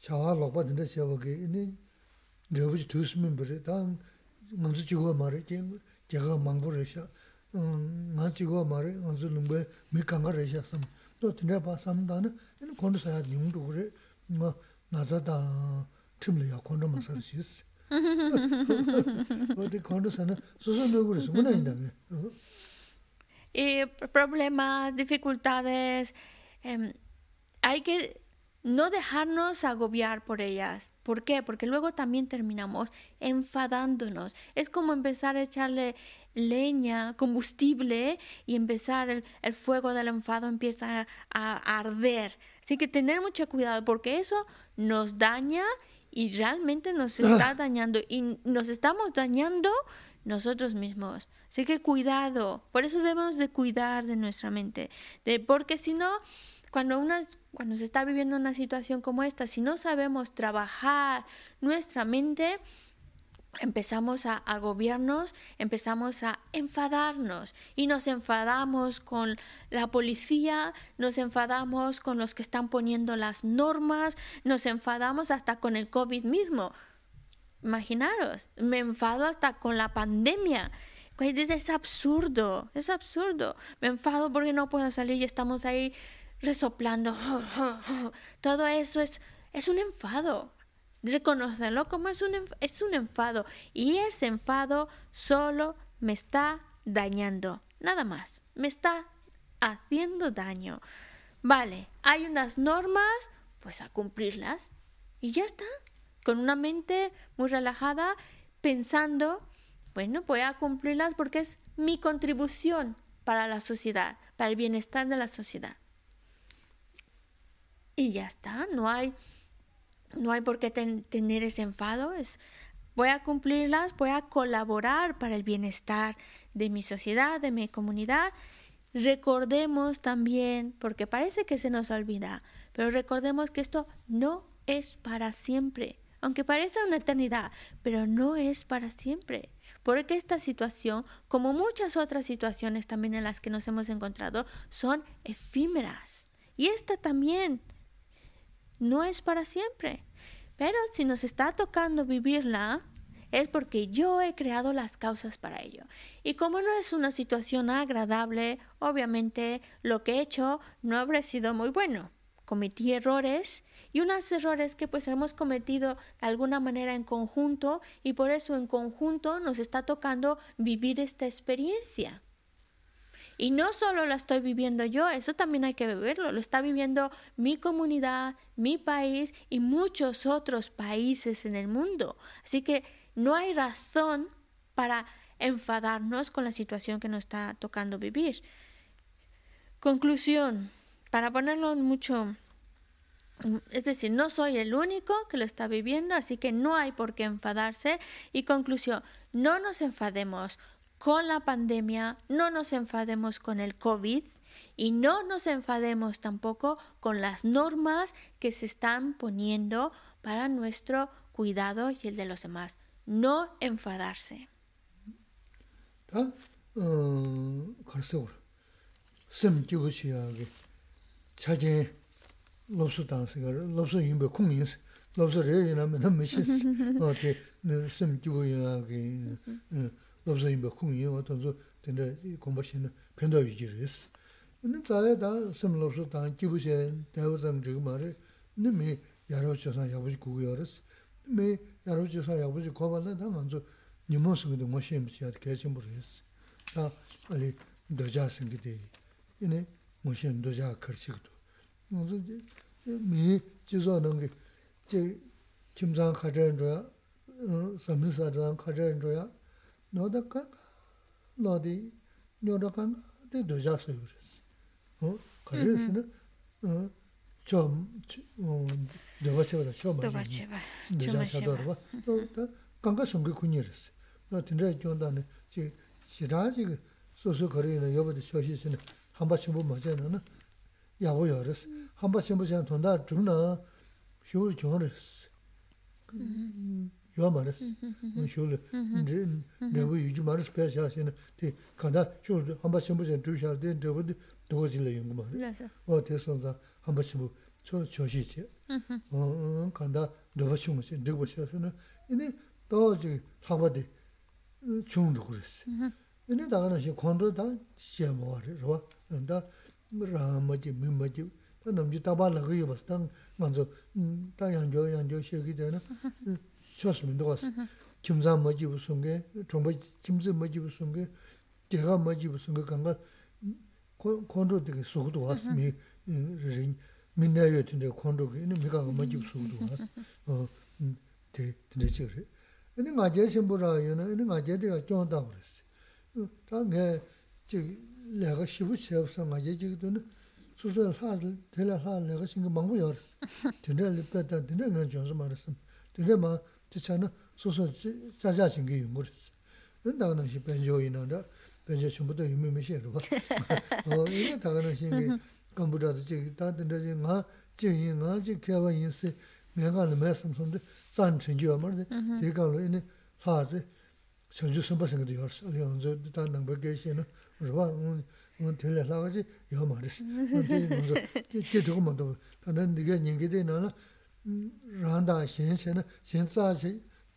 chawa lokpa tinda che wagi, ini rewaji tuzu mimbi re, ta ngamzu chigwa ma re, jaga mangbu re sha. To problemas, dificultades, em, hay que no dejarnos agobiar por ellas. ¿Por qué? Porque luego también terminamos enfadándonos. Es como empezar a echarle leña, combustible y empezar el, el fuego del enfado empieza a, a, arder. Así que tener mucho cuidado porque eso nos daña y realmente nos está dañando y nos estamos dañando nosotros mismos. Así que cuidado, por eso debemos de cuidar de nuestra mente, de, porque si no, cuando, unas, cuando se está viviendo una situación como esta, si no sabemos trabajar nuestra mente, empezamos a agobiarnos, empezamos a enfadarnos y nos enfadamos con la policía, nos enfadamos con los que están poniendo las normas, nos enfadamos hasta con el COVID mismo. Imaginaros, me enfado hasta con la pandemia. Es absurdo, es absurdo. Me enfado porque no puedo salir y estamos ahí resoplando. Todo eso es, es un enfado. Reconocerlo como es un, es un enfado. Y ese enfado solo me está dañando. Nada más. Me está haciendo daño. Vale, hay unas normas, pues a cumplirlas. Y ya está. Con una mente muy relajada, pensando, bueno, voy a cumplirlas porque es mi contribución para la sociedad, para el bienestar de la sociedad y ya está, no hay, no hay por qué tener ese enfado, es, voy a cumplirlas, voy a colaborar para el bienestar de mi sociedad, de mi comunidad. Recordemos también, porque parece que se nos olvida, pero recordemos que esto no es para siempre, aunque parezca una eternidad, pero no es para siempre. Porque esta situación, como muchas otras situaciones también en las que nos hemos encontrado, son efímeras. Y esta también no es para siempre. Pero si nos está tocando vivirla, es porque yo he creado las causas para ello. Y como no es una situación agradable, obviamente lo que he hecho no habrá sido muy bueno. Cometí errores y unos errores que pues hemos cometido de alguna manera en conjunto y por eso en conjunto nos está tocando vivir esta experiencia. Y no solo la estoy viviendo yo, eso también hay que vivirlo, lo está viviendo mi comunidad, mi país y muchos otros países en el mundo. Así que no hay razón para enfadarnos con la situación que nos está tocando vivir. Conclusión, para ponerlo mucho, es decir, no soy el único que lo está viviendo, así que no hay por qué enfadarse. Y conclusión, no nos enfademos, con la pandemia, no nos enfademos con el COVID y no nos enfademos tampoco con las normas que se están poniendo para nuestro cuidado y el de los demás. No enfadarse. lobsa yinpa khung yin wa tanzo tenda gomba shen na penda yu jiris. 네 자에 다 섬로서 다 기부세 대우장 지금 말에 네 야로 조사 야부지 구구 lobsa yinba kung yinwa tanzu tanda kumbha shena penda yuji res. Nini tsaya da sim lobsa tanga jibu shen daiwa zang jiga ma re, nini mi yarawa chasan yabuji gugu ya res. Mi yarawa chasan yabuji koba la da manzu nimo singide ngwa shenbi siyad kaya chenpo res. Da ali doja singide, ini ngwa shen doja kar chigdo. Manzu mi jizo nangi, je kimzang kachayan zhoya, samin sachayan kachayan zhoya, 너다가 너디 너다가 데 너자 소유스 어 그래서는 어좀 어, 내가 제가 처음 Toba 말했지. cheba, 내가 chuma 샤도로 cheba. 봐. 또 강가 성그 군이랬어. 나 진짜 존다네. 지 시라지 소소 거리는 여보도 쇼시스는 한 번씩 뭐 맞잖아는. 야고 열었어. 한 번씩 뭐 전 돈다 주나 쇼를 정했어. yuwa maris. Mm-hmm. Shulu, drebu mm-hmm. mm-hmm. yuji maris paya shaasina, ti kanda shulu hamba shimbu zin dhru shaadi, drebu dhugu zinla yungu maris. O te sonza hamba shimbu choshi chi. Kanda dhugu shungu zin, dhugu shaasina, ini dhawa zi hamba di chung dhugu risi. Ini dhaga nashi kondro dha xie mawa rwa, dha rama di, mimba di, dha namji taba laga yubas, dha nganzo, mm, dha yangyo, yangyo shegi dhaya na, nam ji daba laga yu bas da ngan zo da yang jo yang jo xie ki dana shos mi nduwa si kim zang ma ji bu sunga chomba kim zi ma ji bu sunga dega ma ji bu sunga kanga kondro di suhu duwa si mi rin mi na yu tinda kondro ki ini mi kanga ma ji bu suhu duwa si 어, 음, 대, 진짜 그래. 근데 맞아 신부라요는 근데 맞아 내가 좋다 그랬어. 어, 당에 저 내가 쉬고 싶어서 맞아 지금도 수술 하들 될 하, 내가 신경 망고 열었어. 진짜 립다 진짜 내가 좋아서 말했어. 진짜 막 지차는 수술 자자 신경 용거랬어. 근데 나는 시 변조이나다. 변조 전부도 의미 메시로. 어, 이게 다가는 신경 간부라도 저기 다들 이제 나 지금 나 지금 개와 인세 mēngāli mē samsōndi zān chēngyō mārdi, dē kānglo inī lāzi chēngyō sōmba sēngi dī yōrs, alī yōngzō dā nāngbā gēshī nō, rūwa ngō tēlē lāgā jī yō mārisi, dē yōngzō dē tōgō mā tōgō, tā nā nīgā nyingi dē nā nā rāndā xēn xēn nā, xēn zā xē, zā xā jīng tāpa nā bā dē rāng lō dāng kīng sēngi jī kāpa rā sēngi dōs rāndā xiān xiān, xiān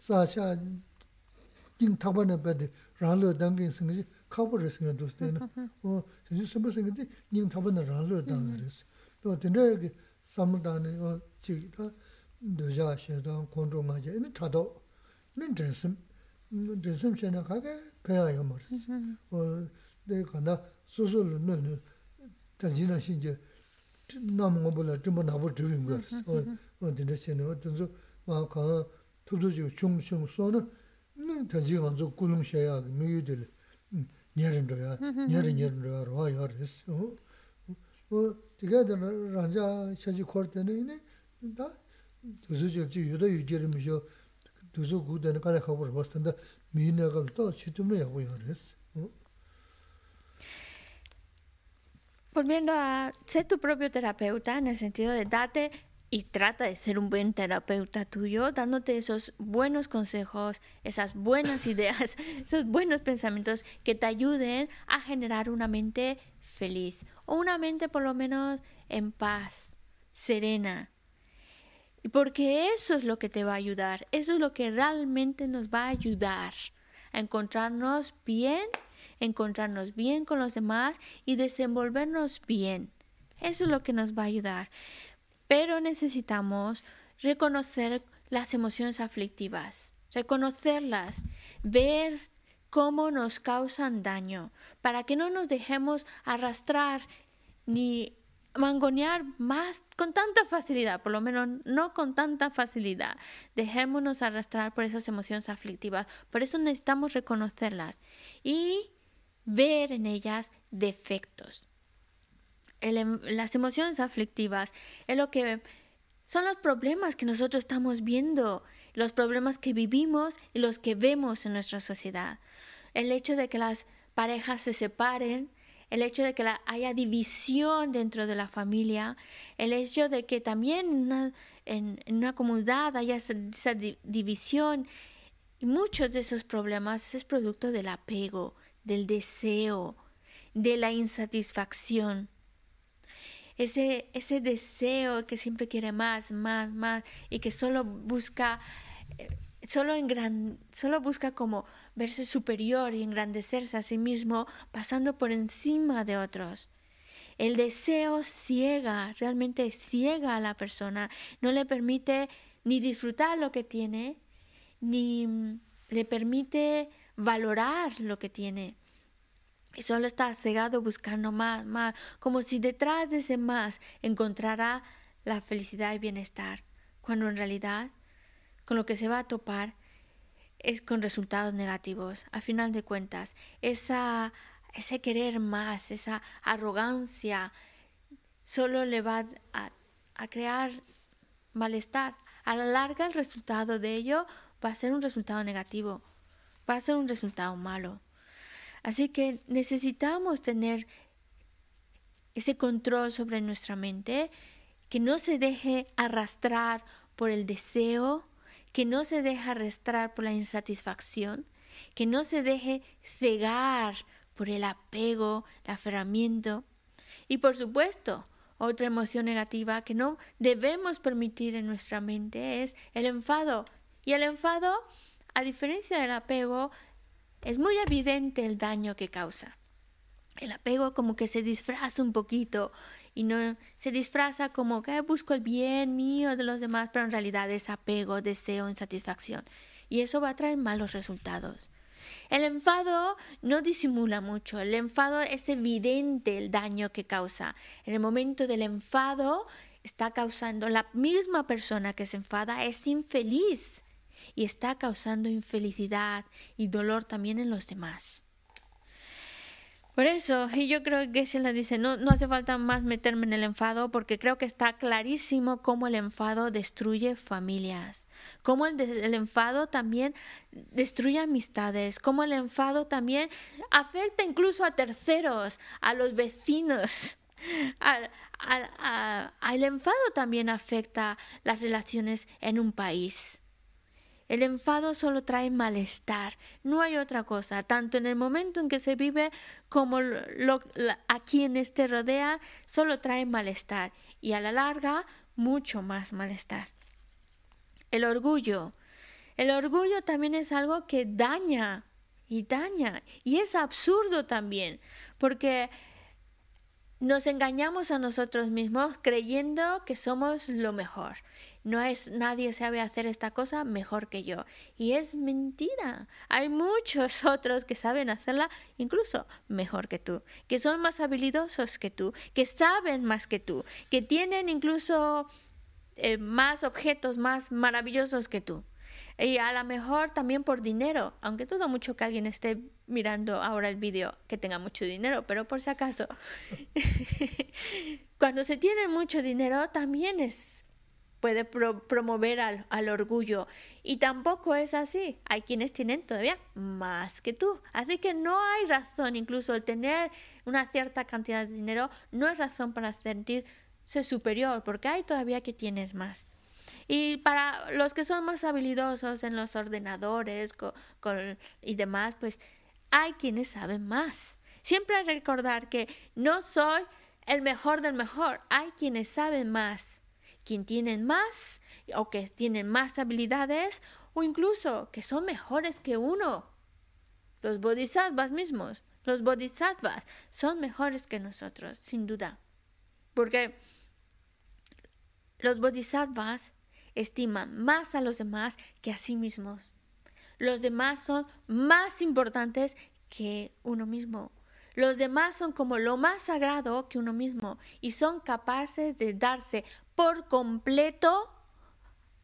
zā xiā dīng tāpa nā bādi rāng lō dāng gīng sīng jī kāpa rā sīng dōs tē na, xiān jī sīmbā sīng jī dīng tāpa nā rāng lō dāng rā mm-hmm. sī. Tō tīndrā yā sāma dāng nā jī tā dō yā xiā dāng kōng chō ngā jā, nā chā dō, nā dāng sīm, dāng sīm xiā nā kā kā pē yā yā mā rā sī. Dē kā nā sū sū lō nā nā, dāng jī nā xīn jī nā mō bō lā dinda shene wa dinzo maa kaa tubzo chigo chung chung so na tanzi ka manzo kulung shaya miyu dili nyerin dhaya, nyerin nyerin dhaya rwa ya res tiga dana ranja shaji kor dana ine da tubzo chigo chi yuda yudiri misho tubzo gu dana kala kago rwa standa miyu na kago to chitumna ya go ya res Volviendo a ser tu propio terapeuta, en el sentido de date y trata de ser un buen terapeuta tuyo, dándote esos buenos consejos, esas buenas ideas, esos buenos pensamientos que te ayuden a generar una mente feliz o una mente por lo menos en paz, serena. Porque eso es lo que te va a ayudar, eso es lo que realmente nos va a ayudar a encontrarnos bien, encontrarnos bien con los demás y desenvolvernos bien. Eso es lo que nos va a ayudar. Pero necesitamos reconocer las emociones aflictivas, reconocerlas, ver cómo nos causan daño, para que no nos dejemos arrastrar ni mangonear más con tanta facilidad, por lo menos no con tanta facilidad. Dejémonos arrastrar por esas emociones aflictivas. Por eso necesitamos reconocerlas y ver en ellas defectos. El, las emociones aflictivas es lo que son los problemas que nosotros estamos viendo, los problemas que vivimos y los que vemos en nuestra sociedad. El hecho de que las parejas se separen, el hecho de que haya división dentro de la familia, el hecho de que también una, en, una comunidad haya esa, esa di, división. Y muchos de esos problemas es producto del apego, del deseo, de la insatisfacción. Ese, ese deseo que siempre quiere más, más, más y que solo busca solo, en gran, solo busca como verse superior y engrandecerse a sí mismo pasando por encima de otros. El deseo ciega, realmente ciega a la persona, no le permite ni disfrutar lo que tiene, ni mm, le permite valorar lo que tiene. Y solo está cegado buscando más, más, como si detrás de ese más encontrara la felicidad y bienestar, cuando en realidad con lo que se va a topar es con resultados negativos. A final de cuentas, esa, ese querer más, esa arrogancia, solo le va a, a crear malestar. A la larga el resultado de ello va a ser un resultado negativo, va a ser un resultado malo. Así que necesitamos tener ese control sobre nuestra mente, que no se deje arrastrar por el deseo, que no se deje arrastrar por la insatisfacción, que no se deje cegar por el apego, el aferramiento. Y por supuesto, otra emoción negativa que no debemos permitir en nuestra mente es el enfado. Y el enfado, a diferencia del apego, es muy evidente el daño que causa. El apego como que se disfraza un poquito y no se disfraza como que busco el bien mío de los demás, pero en realidad es apego, deseo, insatisfacción. Y eso va a traer malos resultados. El enfado no disimula mucho, el enfado es evidente el daño que causa. En el momento del enfado está causando, la misma persona que se enfada es infeliz y está causando infelicidad y dolor también en los demás. Por eso, y yo creo que se le dice, no, no hace falta más meterme en el enfado porque creo que está clarísimo cómo el enfado destruye familias, cómo el, el enfado también destruye amistades, cómo el enfado también afecta incluso a terceros, a los vecinos. Al, al enfado también afecta las relaciones en un país. El enfado solo trae malestar, no hay otra cosa, tanto en el momento en que se vive como lo, a quienes te rodea, solo trae malestar y a la larga mucho más malestar. El orgullo. El orgullo también es algo que daña y daña y es absurdo también, porque nos engañamos a nosotros mismos creyendo que somos lo mejor no es nadie sabe hacer esta cosa mejor que yo. Y es mentira. Hay muchos otros que saben hacerla incluso mejor que tú, que son más habilidosos que tú, que saben más que tú, que tienen incluso eh, más objetos más maravillosos que tú. Y a lo mejor también por dinero, aunque dudo mucho que alguien esté mirando ahora el vídeo que tenga mucho dinero, pero por si acaso, cuando se tiene mucho dinero también es puede promover al, al, orgullo. Y tampoco es así. Hay quienes tienen todavía más que tú. Así que no hay razón, incluso el tener una cierta cantidad de dinero, no es razón para sentirse superior, porque hay todavía que tienes más. Y para los que son más habilidosos en los ordenadores y demás, pues hay quienes saben más. Siempre recordar que no soy el mejor del mejor, hay quienes saben más quien tienen más o que tienen más habilidades o incluso que son mejores que uno. Los bodhisattvas mismos, los bodhisattvas son mejores que nosotros, sin duda. Porque los bodhisattvas estiman más a los demás que a sí mismos. Los demás son más importantes que uno mismo. Los demás son como lo más sagrado que uno mismo y son capaces de darse por completo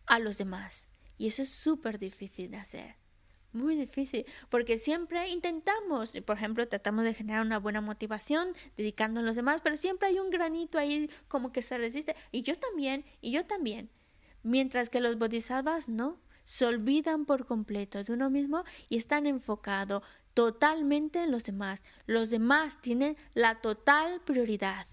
a los demás. Y eso es súper difícil de hacer. Muy difícil, porque siempre intentamos, por ejemplo, tratamos de generar una buena motivación dedicando a los demás, pero siempre hay un granito ahí como que se resiste. Y yo también, y yo también. Mientras que los bodhisattvas no, se olvidan por completo de uno mismo y están enfocados totalmente en los demás. Los demás tienen la total prioridad.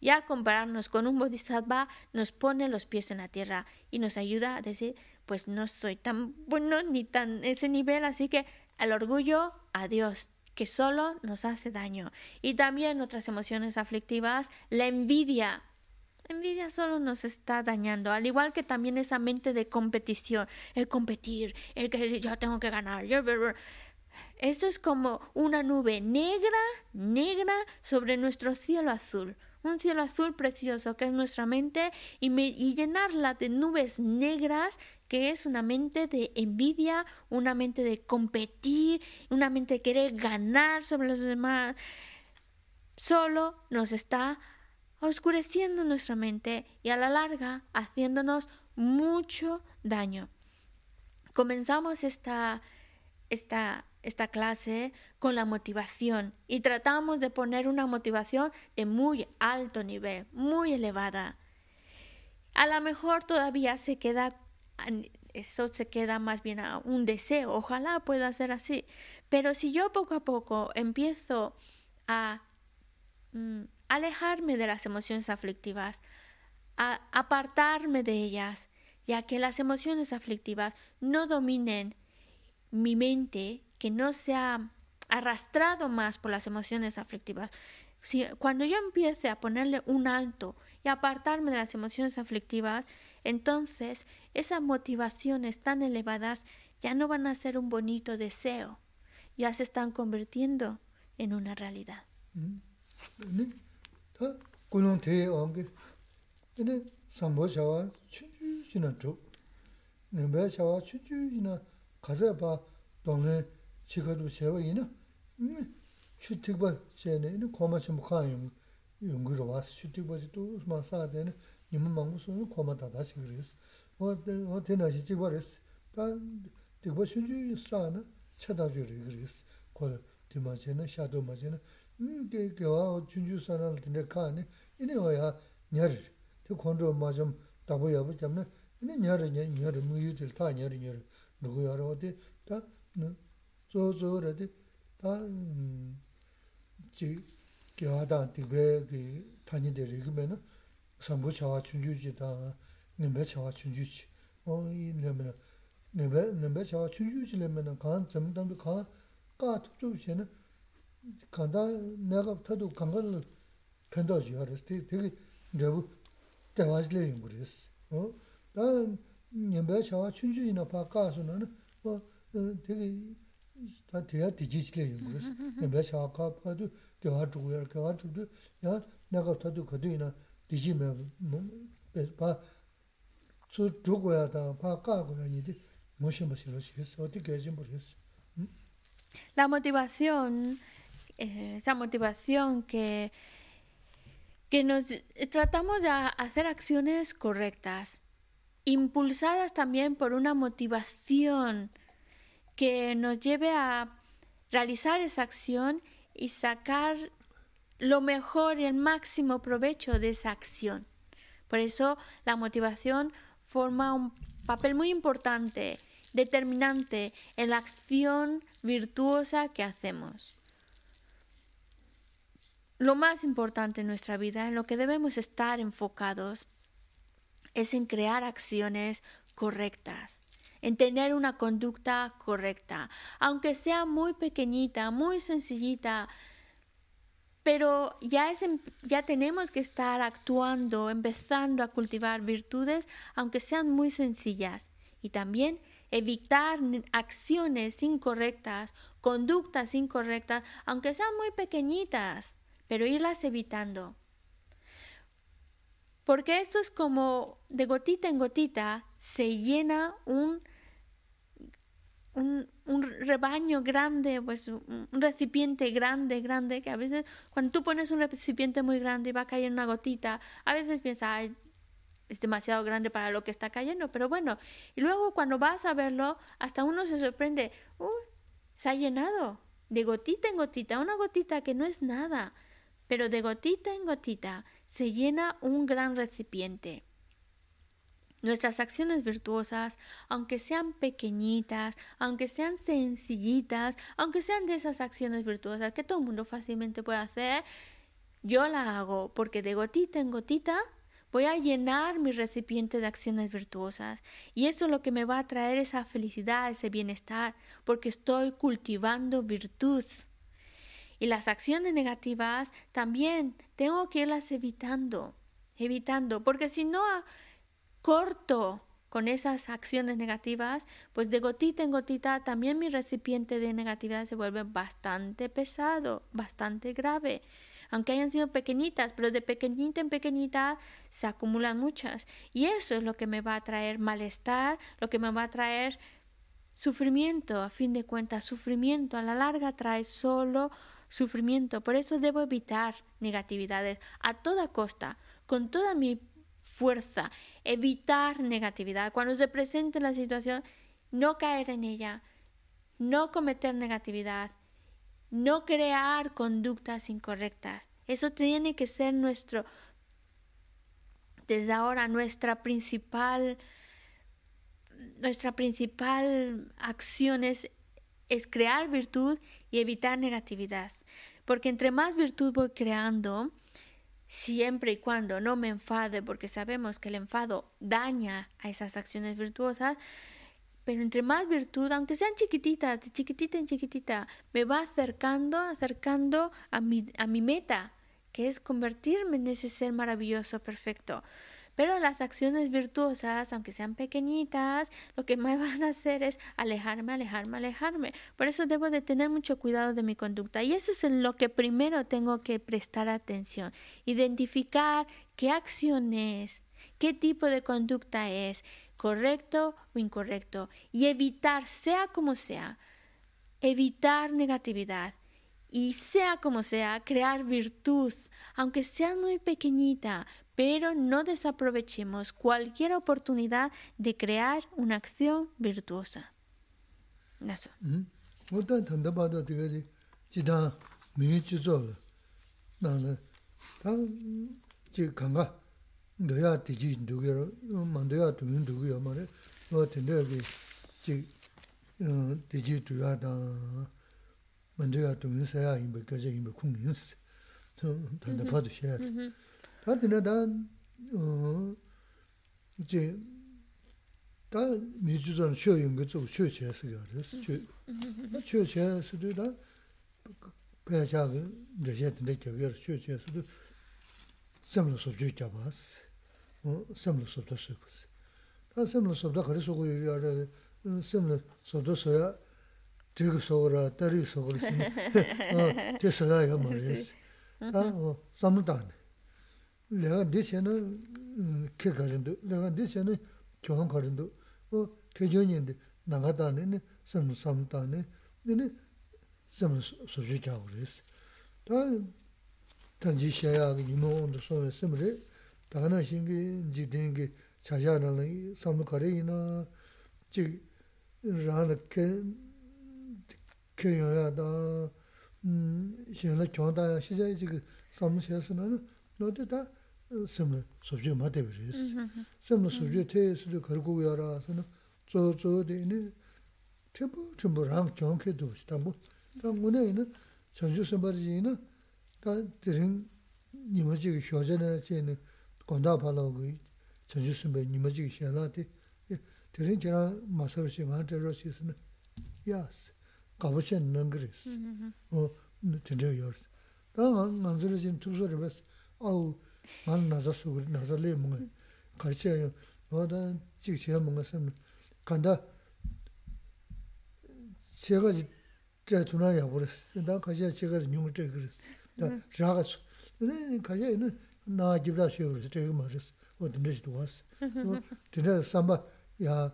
Ya compararnos con un bodhisattva nos pone los pies en la tierra y nos ayuda a decir, pues no soy tan bueno ni tan ese nivel, así que el orgullo, adiós, que solo nos hace daño. Y también otras emociones aflictivas, la envidia. La envidia solo nos está dañando, al igual que también esa mente de competición, el competir, el que yo tengo que ganar, yo Esto es como una nube negra, negra sobre nuestro cielo azul. Un cielo azul precioso que es nuestra mente y, llenarla de nubes negras que es una mente de envidia, una mente de competir, una mente de querer ganar sobre los demás. Solo nos está oscureciendo nuestra mente y a la larga haciéndonos mucho daño. Comenzamos esta, esta, esta clase con la motivación y tratamos de poner una motivación de muy alto nivel, muy elevada. A lo mejor todavía se queda, eso se queda más bien a un deseo, ojalá pueda ser así, pero si yo poco a poco empiezo a mm, alejarme de las emociones aflictivas, a apartarme de ellas, ya que las emociones aflictivas no dominen mi mente, que no sea arrastrado más por las emociones aflictivas. Si, cuando yo empiece a ponerle un alto y apartarme de las emociones aflictivas, entonces esas motivaciones tan elevadas ya no van a ser un bonito deseo, ya se están convirtiendo en una realidad. chikadu shewa ina chu tikba shene ina koma chi mukhaan yung yungiru wasi chu tikba chi tu ma saade ina nima mangu su ina koma tata shikiri isi o tena shi tikba risi ta tikba shunju saa na chata ju rikiri isi kola tima chena, shato ma chena gewa chunju saa na tena kaa ina ina waya nyari te kondro ma chum tabu yabu chamna ina nyari nyari muyu til taa nyari nyari nuku yara o te ta zō zō rā dī tā jī gyā dā dī bē gī tāñi dī rī gī bē na sāmbū chāwā chūñchū jī dā nīmbē chāwā chūñchū jī o yī nīmbē nīmbē nīmbē chāwā chūñchū jī lē mē na kāng dzim dāng bī kāng kā tūp tūp chē na kāng dā nā gā tā tū kāng gā lō pēndā jī yā rā sī tī gī rā bū dā wā jī lē yī rī sī dā nīmbē chāwā chūñchū jī na pā kā sū na na 되게 La motivación, eh, esa motivación que, que nos tratamos de hacer acciones correctas, impulsadas también por una motivación que nos lleve a realizar esa acción y sacar lo mejor y el máximo provecho de esa acción. Por eso la motivación forma un papel muy importante, determinante en la acción virtuosa que hacemos. Lo más importante en nuestra vida, en lo que debemos estar enfocados, es en crear acciones correctas, en tener una conducta correcta, aunque sea muy pequeñita, muy sencillita, pero ya, es, ya tenemos que estar actuando, empezando a cultivar virtudes, aunque sean muy sencillas, y también evitar acciones incorrectas, conductas incorrectas, aunque sean muy pequeñitas, pero irlas evitando. Porque esto es como de gotita en gotita se llena un un, un, rebaño grande, pues un recipiente grande, grande, que a veces cuando tú pones un recipiente muy grande y va a caer una gotita, a veces piensas, es demasiado grande para lo que está cayendo, pero bueno, y luego cuando vas a verlo, hasta uno se sorprende, uy, se ha llenado de gotita en gotita, una gotita que no es nada, pero de gotita en gotita se llena un gran recipiente. Nuestras acciones virtuosas, aunque sean pequeñitas, aunque sean sencillitas, aunque sean de esas acciones virtuosas que todo el mundo fácilmente puede hacer, yo la hago porque de gotita en gotita voy a llenar mi recipiente de acciones virtuosas. Y eso es lo que me va a traer esa felicidad, ese bienestar, porque estoy cultivando virtud. Y las acciones negativas también tengo que irlas evitando, evitando, porque si no corto con esas acciones negativas, pues de gotita en gotita también mi recipiente de negatividad se vuelve bastante pesado, bastante grave. Aunque hayan sido pequeñitas, pero de pequeñita en pequeñita se acumulan muchas. Y eso es lo que me va a traer malestar, lo que me va a traer sufrimiento, a fin de cuentas, sufrimiento a la larga trae solo sufrimiento. Por eso debo evitar negatividades a toda costa, con toda mi fuerza, evitar negatividad. Cuando se presente la situación, no caer en ella, no cometer negatividad, no crear conductas incorrectas. Eso tiene que ser nuestro, desde ahora, nuestra principal, nuestra principal acción es, es crear virtud y evitar negatividad. Porque entre más virtud voy creando, siempre y cuando no me enfade, porque sabemos que el enfado daña a esas acciones virtuosas, pero entre más virtud, aunque sean chiquititas, de chiquitita en chiquitita, me va acercando, acercando a mi, a mi meta, que es convertirme en ese ser maravilloso, perfecto. Pero las acciones virtuosas, aunque sean pequeñitas, lo que me van a hacer es alejarme, alejarme, alejarme. Por eso debo de tener mucho cuidado de mi conducta. Y eso es en lo que primero tengo que prestar atención. Identificar qué acción es, qué tipo de conducta es, correcto o incorrecto. Y evitar, sea como sea, evitar negatividad y sea como sea, crear virtud, aunque sea muy pequeñita, pero no desaprovechemos cualquier oportunidad de crear una acción virtuosa. Eso. 만져야 또 인사야 임베 가제 임베 쿵인스 또 단다 봐도 셔야 다들 어 이제 다 미주전 쇼용 거좀 쇼셔서 그래서 쇼 쇼셔서도 다 배자가 이제 근데 저기 쇼셔서도 섬로 소주 잡았어 어 섬로 소도 쓰고서 다 섬로 소도 그래서 거기 섬로 소도 써야 드그 소라 따리 소걸 신. 어, 제 사가야 말이스. 아, 삼단. 내가 대신은 케 가는데 내가 대신은 교환 가는데 어, 대전인데 나가다는 섬 삼단에 근데 섬 소주자고 그랬어. 다 단지 샤야 이모온도 소에 섬을 다나 신기 지된게 자자는 삼가래이나 즉 라는 kyunyaya dan shenla kyondaya shizaya jiga samla shayasana na nodi da samla subjiga matebi resi. Samla subjiga te sudu kargu yara sana zo zo de ini tibu chumbu rang kyonke dosi tambu. Tambu na ini chanchu sambari ina da dirin nima jiga shojana che ini gonda pala ugu chanchu sambari nima jiga shenla te dirin jirang masabashi maa dharo shesana yasi. 가보신 능그리스. 어 진짜 요르. 다 만들어 진 투소를 봤어. 아우 만 나자서 그래 나자래 뭔가 가르쳐요. 어다 직시야 뭔가 선 간다. 제가 제 두나야 버렸어. 나 가자 제가 뉴물 때 그랬어. 나 라가서. 네 가자는 나 집다 쉬어서 제가 말했어. 어딘지 왔어. 어 진짜 삼바 야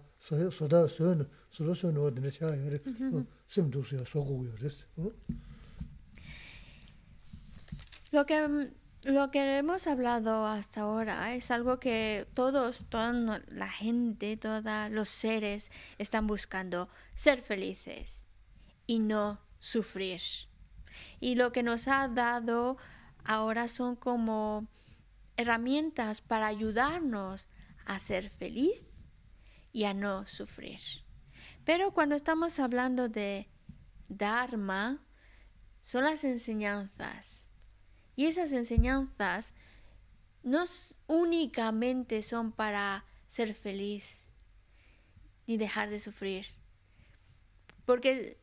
lo que lo que hemos hablado hasta ahora es algo que todos toda la gente todos los seres están buscando ser felices y no sufrir y lo que nos ha dado ahora son como herramientas para ayudarnos a ser feliz y a no sufrir. Pero cuando estamos hablando de Dharma, son las enseñanzas. Y esas enseñanzas no únicamente son para ser feliz ni dejar de sufrir. Porque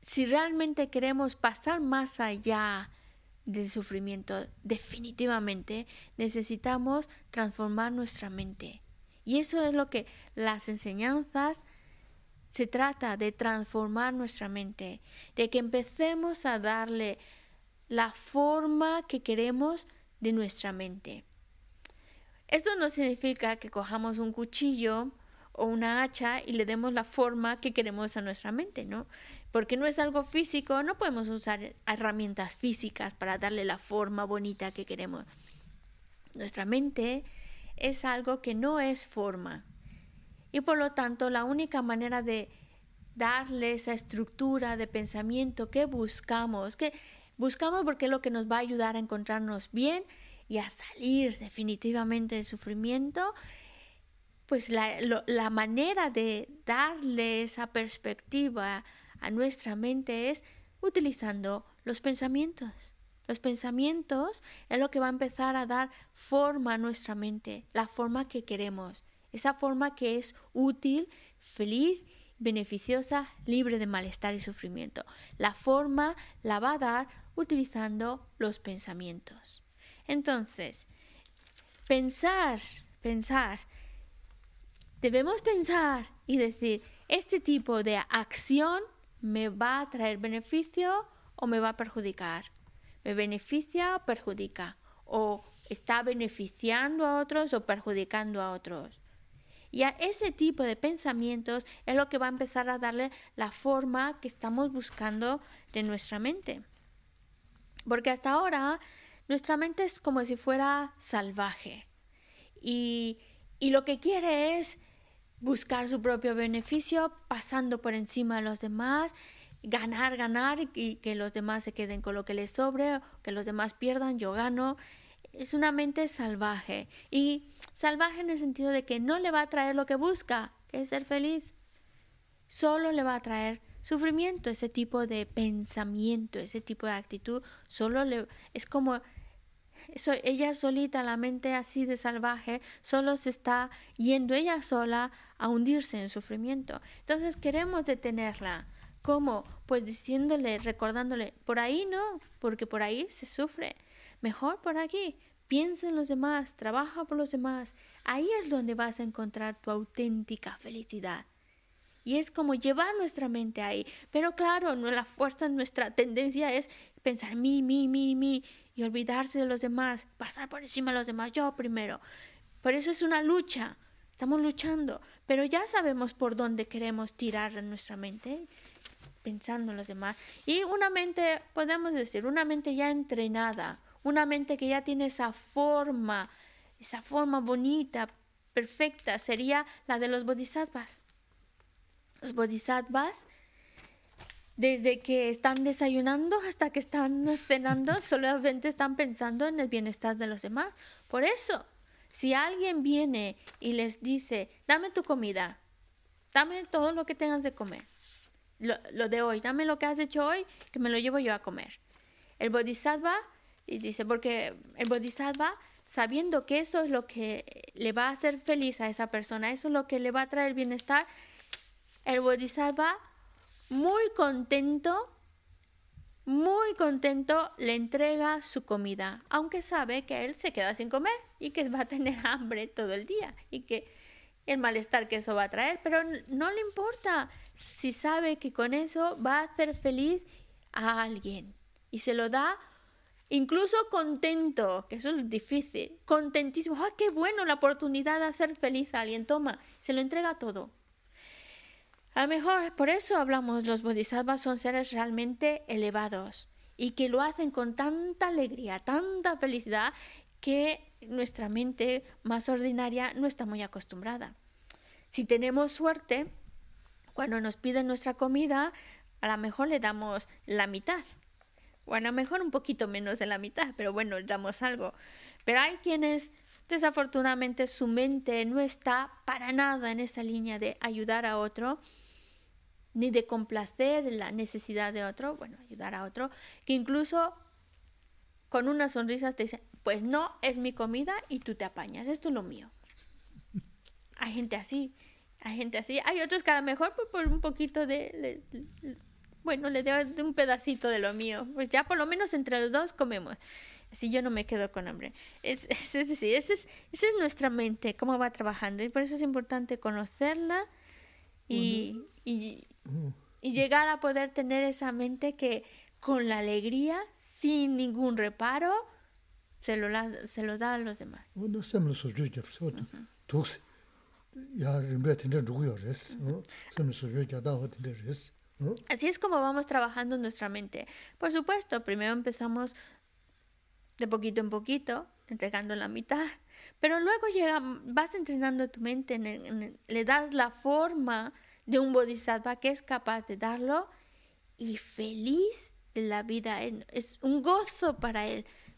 si realmente queremos pasar más allá del sufrimiento, definitivamente necesitamos transformar nuestra mente Y eso es lo que las enseñanzas se trata de transformar nuestra mente, de que empecemos a darle la forma que queremos de nuestra mente. Esto no significa que cojamos un cuchillo o una hacha y le demos la forma que queremos a nuestra mente, ¿no? Porque no es algo físico, no podemos usar herramientas físicas para darle la forma bonita que queremos. Nuestra mente es algo que no es forma. Y por lo tanto, la única manera de darle esa estructura de pensamiento que buscamos, que buscamos porque es lo que nos va a ayudar a encontrarnos bien y a salir definitivamente del sufrimiento, pues la, la manera de darle esa perspectiva a nuestra mente es utilizando los pensamientos. Los pensamientos es lo que va a empezar a dar forma a nuestra mente, la forma que queremos, esa forma que es útil, feliz, beneficiosa, libre de malestar y sufrimiento. La forma la va a dar utilizando los pensamientos. Entonces, pensar, pensar, debemos pensar y decir, este tipo de acción me va a traer beneficio o me va a perjudicar. ¿Me beneficia o perjudica? ¿O está beneficiando a otros o perjudicando a otros? Y a ese tipo de pensamientos es lo que va a empezar a darle la forma que estamos buscando de nuestra mente. Porque hasta ahora nuestra mente es como si fuera salvaje y, y lo que quiere es buscar su propio beneficio pasando por encima de los demás, ganar, ganar y que los demás se queden con lo que les sobre, que los demás pierdan, yo gano. Es una mente salvaje y salvaje en el sentido de que no le va a traer lo que busca, que es ser feliz. Solo le va a traer sufrimiento, ese tipo de pensamiento, ese tipo de actitud, solo le es como ella solita, la mente así de salvaje, solo se está yendo ella sola a hundirse en sufrimiento. Entonces queremos detenerla. ¿Cómo? Pues diciéndole, recordándole, por ahí no, porque por ahí se sufre. Mejor por aquí. Piensa en los demás, trabaja por los demás. Ahí es donde vas a encontrar tu auténtica felicidad. Y es como llevar nuestra mente ahí. Pero claro, no, la fuerza, nuestra tendencia es pensar mi, mi, mi, mi y olvidarse de los demás, pasar por encima de los demás, yo primero. Por eso es una lucha, estamos luchando, pero ya sabemos por dónde queremos tirar nuestra mente, pensando en los demás. Y una mente, podemos decir, una mente ya entrenada, una mente que ya tiene esa forma, esa forma bonita, perfecta, sería la de los bodhisattvas. Los bodhisattvas desde que están desayunando hasta que están cenando, solamente están pensando en el bienestar de los demás. Por eso, si alguien viene y les dice, dame tu comida, dame todo lo que tengas de comer, lo, de hoy, dame lo que has hecho hoy, que me lo llevo yo a comer. El bodhisattva, y dice, porque el bodhisattva, sabiendo que eso es lo que le va a hacer feliz a esa persona, eso es lo que le va a traer bienestar, el bodhisattva muy contento, muy contento, le entrega su comida, aunque sabe que él se queda sin comer y que va a tener hambre todo el día y que el malestar que eso va a traer, pero no le importa si sabe que con eso va a hacer feliz a alguien y se lo da incluso contento, que eso es difícil, contentísimo, ¡ah, qué bueno la oportunidad de hacer feliz a alguien! Toma, se lo entrega todo. A lo mejor por eso hablamos, los bodhisattvas son seres realmente elevados y que lo hacen con tanta alegría, tanta felicidad que nuestra mente más ordinaria no está muy acostumbrada. Si tenemos suerte, cuando nos piden nuestra comida, a lo mejor le damos la mitad. O a lo mejor un poquito menos de la mitad, pero bueno, le damos algo. Pero hay quienes desafortunadamente su mente no está para nada en esa línea de ayudar a otro ni de complacer la necesidad de otro, bueno, ayudar a otro, que incluso con una sonrisa te dice, pues no, es mi comida y tú te apañas, esto es lo mío. Hay gente así, hay gente así, hay otros que a lo mejor por, un poquito de bueno, le doy un pedacito de lo mío. Pues ya por lo menos entre los dos comemos. Así yo no me quedo con hambre. Es, es, es decir, esa es, esa es nuestra mente, cómo va trabajando. Y por eso es importante conocerla y, y, y llegar a poder tener esa mente que con la alegría, sin ningún reparo, se, lo, se los da a los demás. No se me pues, ya ¿no? Se me ya. Así es como vamos trabajando nuestra mente. Por supuesto, primero empezamos de poquito en poquito, entregando la mitad, pero luego llega, vas entrenando tu mente, en el, en el, le das la forma de un bodhisattva que es capaz de darlo y feliz de la vida. Es un gozo para él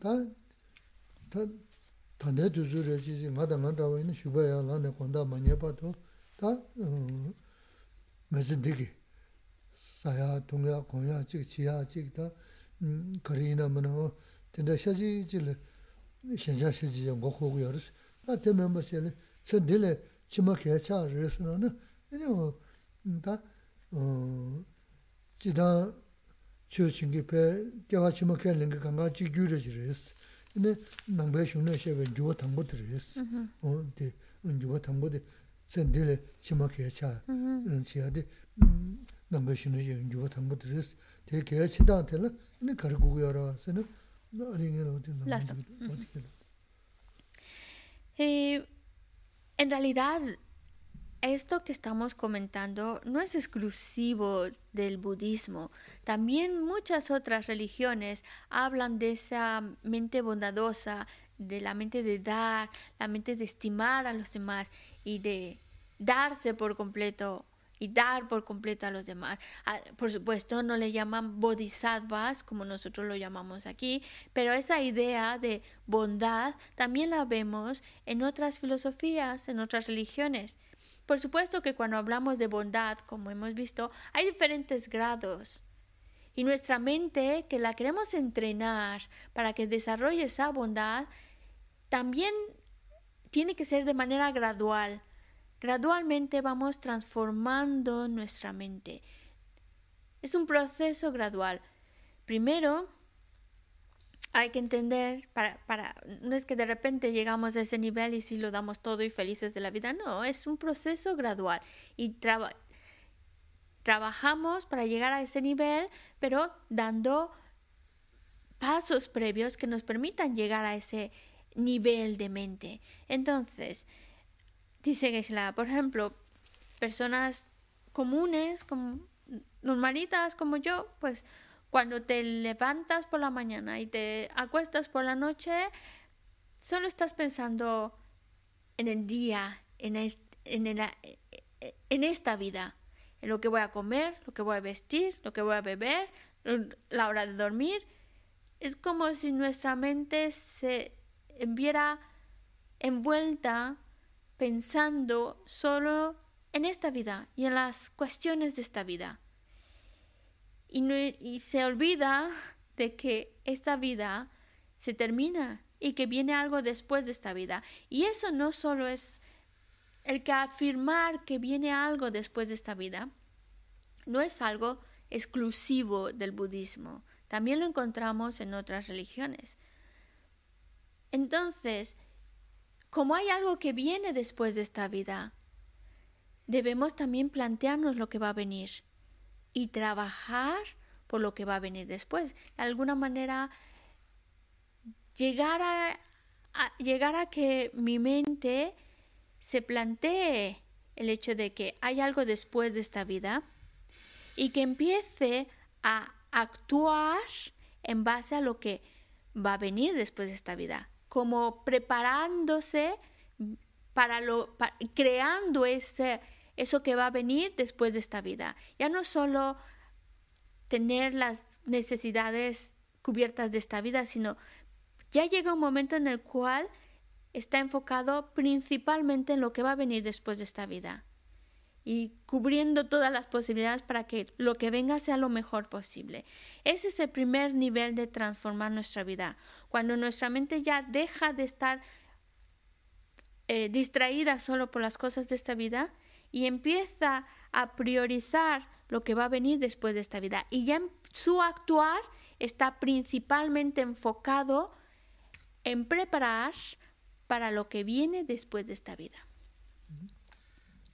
다다 단대 두주래지 마다 마다 있는 슈바야 라네 건다 많이 봐도 다 어, 매진되기 사야 동야 공야 즉 지야 즉다 음 거리나 뭐는 근데 샤지질 현자 샤지 좀 고고 열스 나 때문에 뭐실 천들에 치마게 차 그래서는 이거 다어 지다 chūshīngi pē gyāwā chīma kē līngi kāngā chī gyū rā chī rīs. Nē nāngbē shūnā shē bē gyūwa tāngbō tī rīs. Dī gyūwa tāngbō tī tsēn dī lē chīma kē chā. Chī yā dī nāngbē shūnā shē gyūwa tāngbō tī rīs. Tē kē chī tāng tē lā, nē kār gu gu yā rā sē nē ārī ngē rā wā tī En realidad, esto que estamos comentando no es exclusivo del budismo. También muchas otras religiones hablan de esa mente bondadosa, de la mente de dar, la mente de estimar a los demás y de darse por completo y dar por completo a los demás. Ah, Por supuesto, no le llaman bodhisattvas como nosotros lo llamamos aquí, pero esa idea de bondad también la vemos en otras filosofías, en otras religiones. Por supuesto que cuando hablamos de bondad, como hemos visto, hay diferentes grados. Y nuestra mente, que la queremos entrenar para que desarrolle esa bondad, también tiene que ser de manera gradual. Gradualmente vamos transformando nuestra mente. Es un proceso gradual. Primero, hay que entender, para, para, no es que de repente llegamos a ese nivel y si lo damos todo y felices de la vida, no, es un proceso gradual. Y traba- trabajamos para llegar a ese nivel, pero dando pasos previos que nos permitan llegar a ese nivel de mente. Entonces, dice Geshe-la, por ejemplo, personas comunes, como, normalitas como yo, pues cuando te levantas por la mañana y te acuestas por la noche, solo estás pensando en el día, en, en, en esta vida, en lo que voy a comer, lo que voy a vestir, lo que voy a beber, la hora de dormir. Es como si nuestra mente se viera envuelta pensando solo en esta vida y en las cuestiones de esta vida. Y, no- y se olvida de que esta vida se termina y que viene algo después de esta vida. Y eso no solo es el que afirmar que viene algo después de esta vida, no es algo exclusivo del budismo. También lo encontramos en otras religiones. Entonces, como hay algo que viene después de esta vida, debemos también plantearnos lo que va a venir y trabajar por lo que va a venir después. De alguna manera, llegar a, llegar a que mi mente se plantee el hecho de que hay algo después de esta vida y que empiece a actuar en base a lo que va a venir después de esta vida, como preparándose para lo creando ese eso que va a venir después de esta vida. Ya no solo tener las necesidades cubiertas de esta vida, sino ya llega un momento en el cual está enfocado principalmente en lo que va a venir después de esta vida y cubriendo todas las posibilidades para que lo que venga sea lo mejor posible. Ese es el primer nivel de transformar nuestra vida. Cuando nuestra mente ya deja de estar eh, distraída solo por las cosas de esta vida y empieza a priorizar lo que va a venir después de esta vida. Y ya en su actuar está principalmente enfocado en preparar para lo que viene después de esta vida.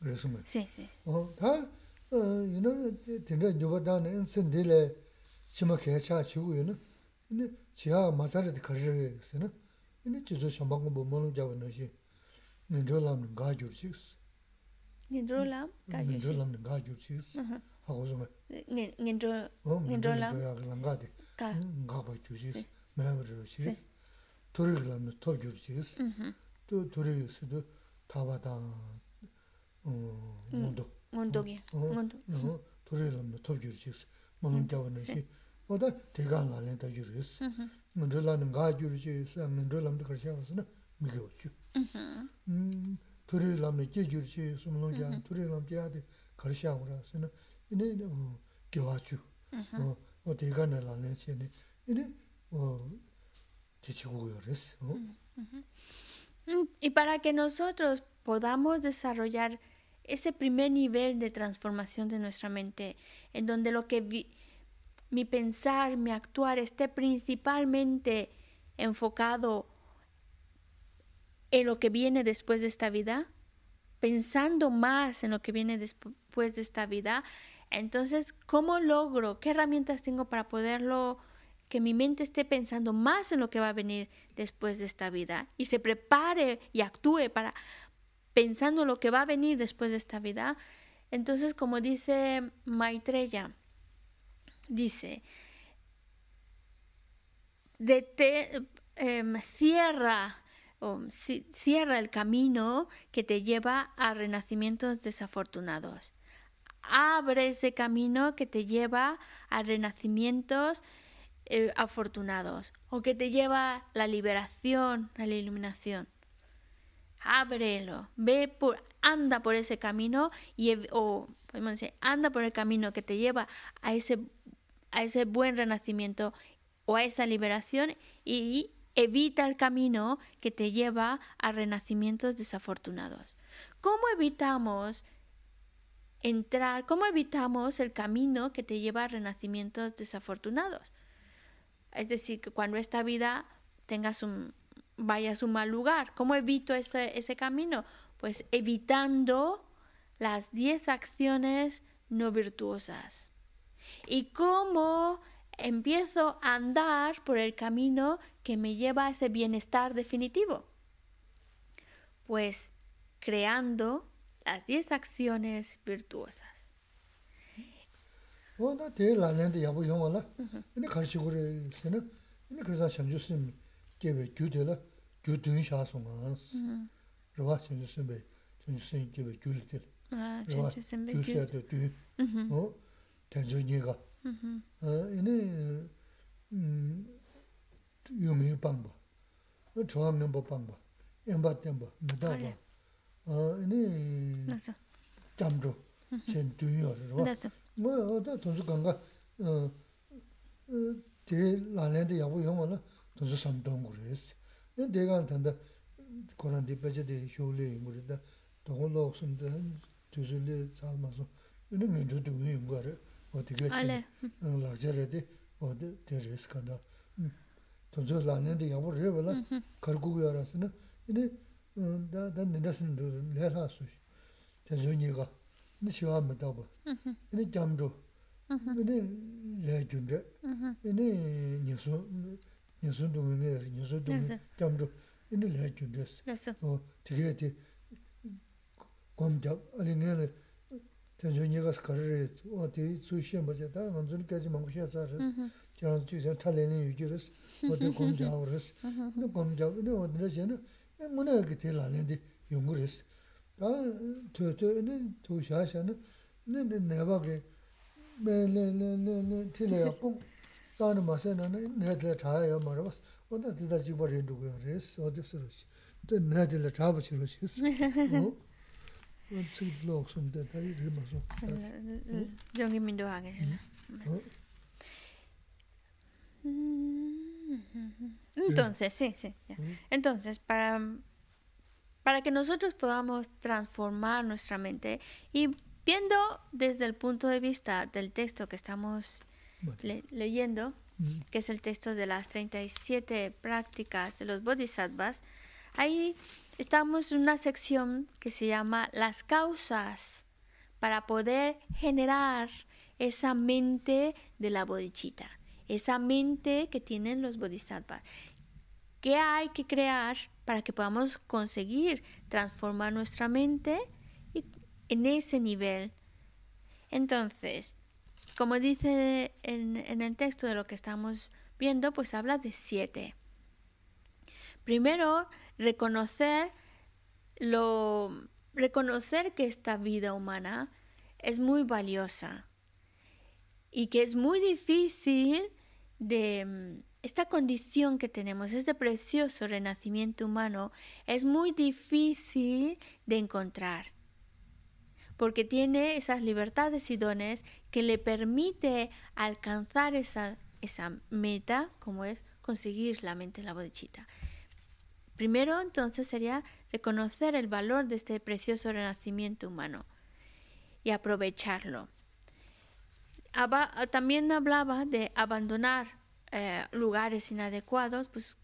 Resumen. Sí, sí. Oh, ah, uh, you know, tendrá yo da en sendile chima que cha chu, you know. Ne chia masare de carrera, ¿no? Ne chizo chamba con bomo no ya bueno, sí. Ne yo la ga yo sí. ngendro lam ka yu ngendro lam ga yu chi ha go zuma ngendro ngendro lam ga lam ga de ka ga ba ju chi ma ba ju chi tor lam no to ju chi to tor su do ta ba da ngondo ngondo ge ngondo no tor lam no to ju chi ma ngam ja na chi o da de ga la len ta ju chi ngendro lam ga ju chi ngendro lam de kar sha na mi ge wo chu Mm-hmm. Mm-hmm. Mm-hmm. Y para que nosotros podamos desarrollar ese primer nivel de transformación de nuestra mente, en donde lo que vi, mi pensar, mi actuar esté principalmente enfocado en lo que viene después de esta vida, pensando más en lo que viene después de esta vida, entonces, ¿cómo logro? ¿Qué herramientas tengo para poderlo, que mi mente esté pensando más en lo que va a venir después de esta vida y se prepare y actúe para pensando lo que va a venir después de esta vida? Entonces, como dice Maitreya, dice, dete- em, cierra, ci- cierra el camino que te lleva a renacimientos desafortunados. Abre ese camino que te lleva a renacimientos eh, afortunados o que te lleva a la liberación, a la iluminación. Ábrelo, ve por, anda por ese camino y o podemos decir, anda por el camino que te lleva a ese a ese buen renacimiento o a esa liberación y evita el camino que te lleva a renacimientos desafortunados. ¿Cómo evitamos entrar, cómo evitamos el camino que te lleva a renacimientos desafortunados? Es decir, que cuando esta vida tengas un vayas a un mal lugar, ¿cómo evito ese, ese camino? Pues evitando las 10 acciones no virtuosas. ¿Y cómo empiezo a andar por el camino que me lleva a ese bienestar definitivo? Pues creando las 10 acciones virtuosas. yumi pangba, chwa nyingba pangba, yingba tenba, midaba, ini jamzho, chen duyo rwa. Mwa da tonsu ganga, di lanlen di yabu yungwa la tonsu samdongu resi. Ini dega tanda koran di bache di shuli yungu rida, dongo lok sumda, tusu li salma sum, ini minchu duyo yungwa re, o diga chen lakja re di, o di resi kanda. tōnchō lānyāndi yābu rīwa lā kargu yā rāsi nā, inī mm, dā nirāsini rū lē rā sūshī, tā zhūñi gā, inī shivā mī tāba, inī gyam rū, inī lē gyun rē, inī nyesū, nyesū dōngi nē rī, nyesū dōngi gyam rū, inī lē gyun rē sī. Tīkē tī gōm gyab, alī ngā rī, tā zhūñi gā sī karī rī, wā tī tsū shē mbā chē, tā ngā dzūni kāchī māngu shē sā rī sī. 간다. 돈수 라렌데 야부 레벨라 가르고 알았으나 이네 다다 내다스는 레라스. 대전이가 니 시험을 봐. 이네 잠도 이네 레준데 이네 니소 니소 동네 니소 동네 Eso, 잠도 이네 레준데 eso. 어 되게 되 검잡 아니네 대전이가 스카르 어디 수시에 맞다 먼저까지 망고셔서 저런 주선 탈레는 유지르스 어디 검잡으르스 근데 검잡 근데 어디라서는 뭐나 그 될라는데 용구르스 아 저저는 도샤샤는 네 내가게 mē nē nē nē nē tī nē yā pōng tā nē mā sē nē nē nē tī lē chā yā mā rā bā sī wā tā tī tā jī bā rī rū gā rē sī wā tī sī rō shī tē nē tī lē chā bā shī rō shī sī wā tsī kī lō kī sō mē tē tā yī rī mā sō Yongi Mindo Hage. Entonces, sí, sí. ya. Entonces, para, para que nosotros podamos transformar nuestra mente y viendo desde el punto de vista del texto que estamos le- leyendo, que es el texto de las 37 prácticas de los bodhisattvas, ahí estamos en una sección que se llama las causas para poder generar esa mente de la bodhicitta, esa mente que tienen los bodhisattvas. ¿Qué hay que crear para que podamos conseguir transformar nuestra mente en ese nivel? Entonces, como dice en, en el texto de lo que estamos viendo, pues habla de siete. Primero, reconocer lo reconocer que esta vida humana es muy valiosa y que es muy difícil de mm, esta condición que tenemos, este precioso renacimiento humano, es muy difícil de encontrar porque tiene esas libertades y dones que le permite alcanzar esa, esa meta, como es conseguir la mente la bodhicitta. Primero, entonces, sería reconocer el valor de este precioso renacimiento humano y aprovecharlo. Aba- también hablaba de abandonar eh, lugares inadecuados, pues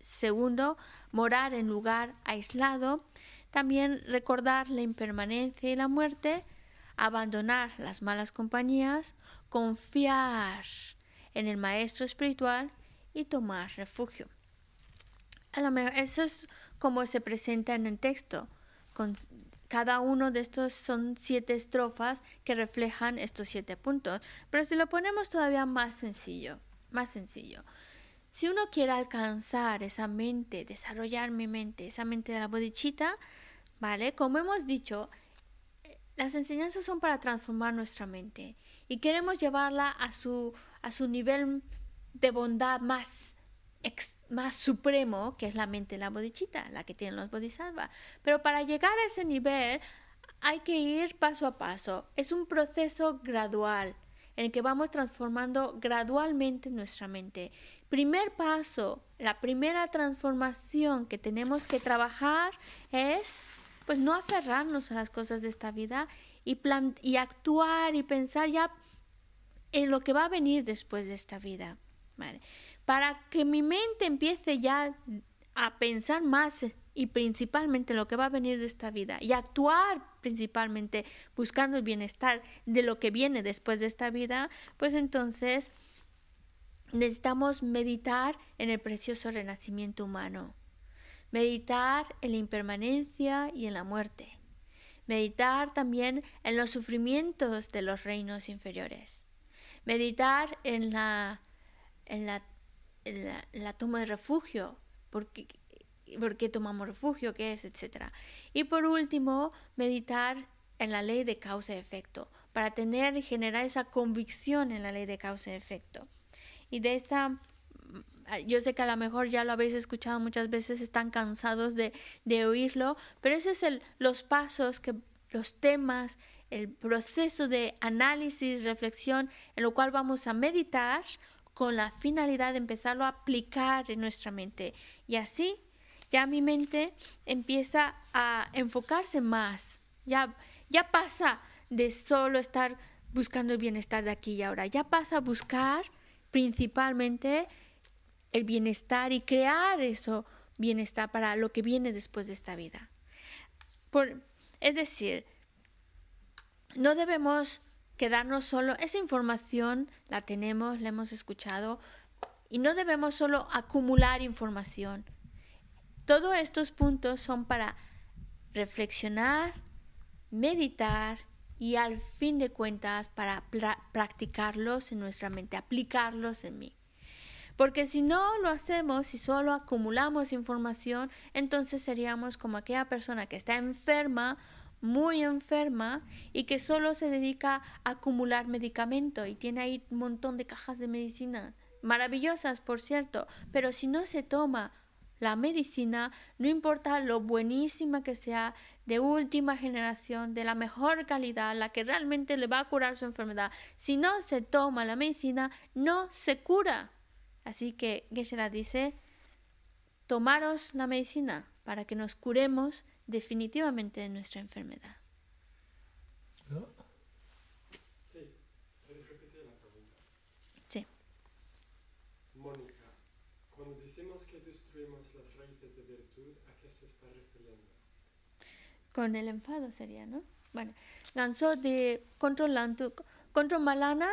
segundo, morar en lugar aislado, también recordar la impermanencia y la muerte, abandonar las malas compañías, confiar en el maestro espiritual y tomar refugio. A lo eso es como se presenta en el texto. Cada uno de estos son siete estrofas que reflejan estos siete puntos. Pero si lo ponemos todavía más sencillo, más sencillo. Si uno quiere alcanzar esa mente, desarrollar mi mente, esa mente de la bodhicitta, ¿vale? Como hemos dicho, las enseñanzas son para transformar nuestra mente y queremos llevarla a su, a su nivel de bondad más, ex- más supremo, que es la mente de la bodhicitta, la que tienen los bodhisattvas. Pero para llegar a ese nivel hay que ir paso a paso. Es un proceso gradual en el que vamos transformando gradualmente nuestra mente. Primer paso, la primera transformación que tenemos que trabajar es pues no aferrarnos a las cosas de esta vida y, plan y actuar y pensar ya en lo que va a venir después de esta vida. ¿vale? Para que mi mente empiece ya a pensar más y principalmente en lo que va a venir de esta vida y actuar principalmente buscando el bienestar de lo que viene después de esta vida, pues entonces necesitamos meditar en el precioso renacimiento humano, meditar en la impermanencia y en la muerte, meditar también en los sufrimientos de los reinos inferiores, meditar en la, en la, la, la toma de refugio, porque por qué tomamos refugio, qué es, etcétera. Y por último, meditar en la ley de causa y efecto, para tener y generar esa convicción en la ley de causa y efecto. Y de esta, yo sé que a lo mejor ya lo habéis escuchado muchas veces, están cansados de, de oírlo, pero ese es los pasos, que, los temas, el proceso de análisis, reflexión, en lo cual vamos a meditar con la finalidad de empezarlo a aplicar en nuestra mente. Y así ya mi mente empieza a enfocarse más, ya, ya pasa de solo estar buscando el bienestar de aquí y ahora, ya pasa a buscar principalmente el bienestar y crear eso bienestar para lo que viene después de esta vida. Por, es decir, no debemos quedarnos solo, esa información la tenemos, la hemos escuchado, y no debemos solo acumular información. Todos estos puntos son para reflexionar, meditar y al fin de cuentas para practicarlos en nuestra mente, aplicarlos en mí. Porque si no lo hacemos, si solo acumulamos información, entonces seríamos como aquella persona que está enferma, muy enferma y que solo se dedica a acumular medicamento y tiene ahí un montón de cajas de medicina, maravillosas por cierto, pero si no se toma la medicina, no importa lo buenísima que sea, de última generación, de la mejor calidad, la que realmente le va a curar su enfermedad, si no se toma la medicina, no se cura. Así que Geshe-la dice, tomaros la medicina para que nos curemos definitivamente de nuestra enfermedad. ¿No? Sí, ¿puedes repetir la pregunta? Sí. Mónica, cuando decimos que destruimos las raíces de virtud, ¿a qué se está refiriendo? Con el enfado sería, ¿no? Bueno, ganso de controlando, control malana.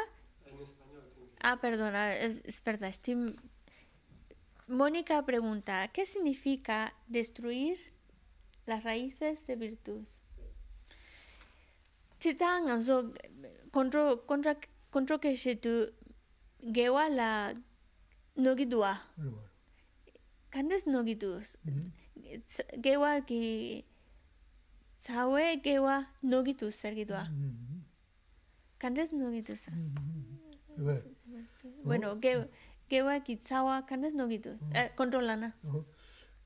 En español, Ah, perdona, es, es verdad. estoy- Mónica pregunta, ¿qué significa destruir las raíces de virtud. Chitang anso contra contra contra que se tu gewa la nogidua. Kandes nogidus. Gewa ki sawe gewa nogidus sergidua. Kandes nogidus. Bueno, gewa ki sawa kandes nogidus. Eh, controlana.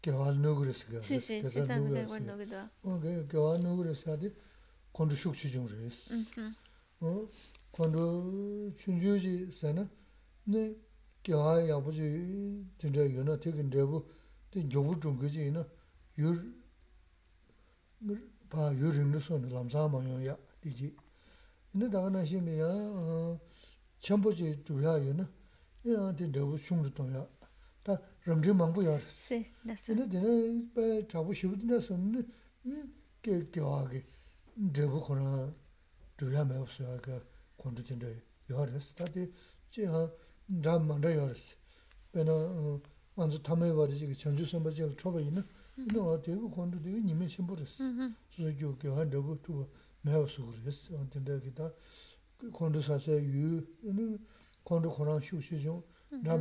gyāwā nūgurīs gyāwā. Sī, sī, sī, tā nūgurī nūgurī. O gyāwā nūgurī sādi kondu shūk chī chūng rīs. O kondu chūn chū chī sā na, nē gyāwā yābu chī jindā yu na, tī kī ndēbu, tī gyōbu chūng kī chī na, yu, pā yu rīng rī sō na lam sā mā yōng yā, tī chī. Nē tā na shī ngi yā, chāmbu chī chū yā yu na, yā tī ndēbu chūng rī tōng yā, ramzhi mangbu yaris. Si, nasu. Dine dine baya chabu shivu dine suni ge gewa ge drebu kuna dhruya mayabu suya ge kundu dine yaris. Tati chi ha dham mangda yaris. Bena anzu tamay wari jiga chanchu samba jiga choba ina ina wa degu kundu dega nime shimbu ris. Suza gyu gewa drebu tuwa mayabu sugu ris. Dine ge da kundu sasaya yu, kundu kuna shivu shijung rā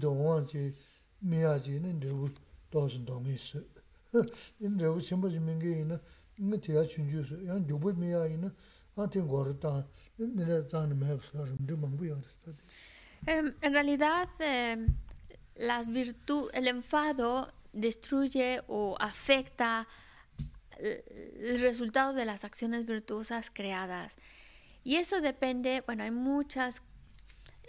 tā wāng jī, jī, nā En realidad, em, las virtu el enfado destruye o afecta el resultado de las acciones virtuosas creadas. Y eso depende, bueno, hay muchas,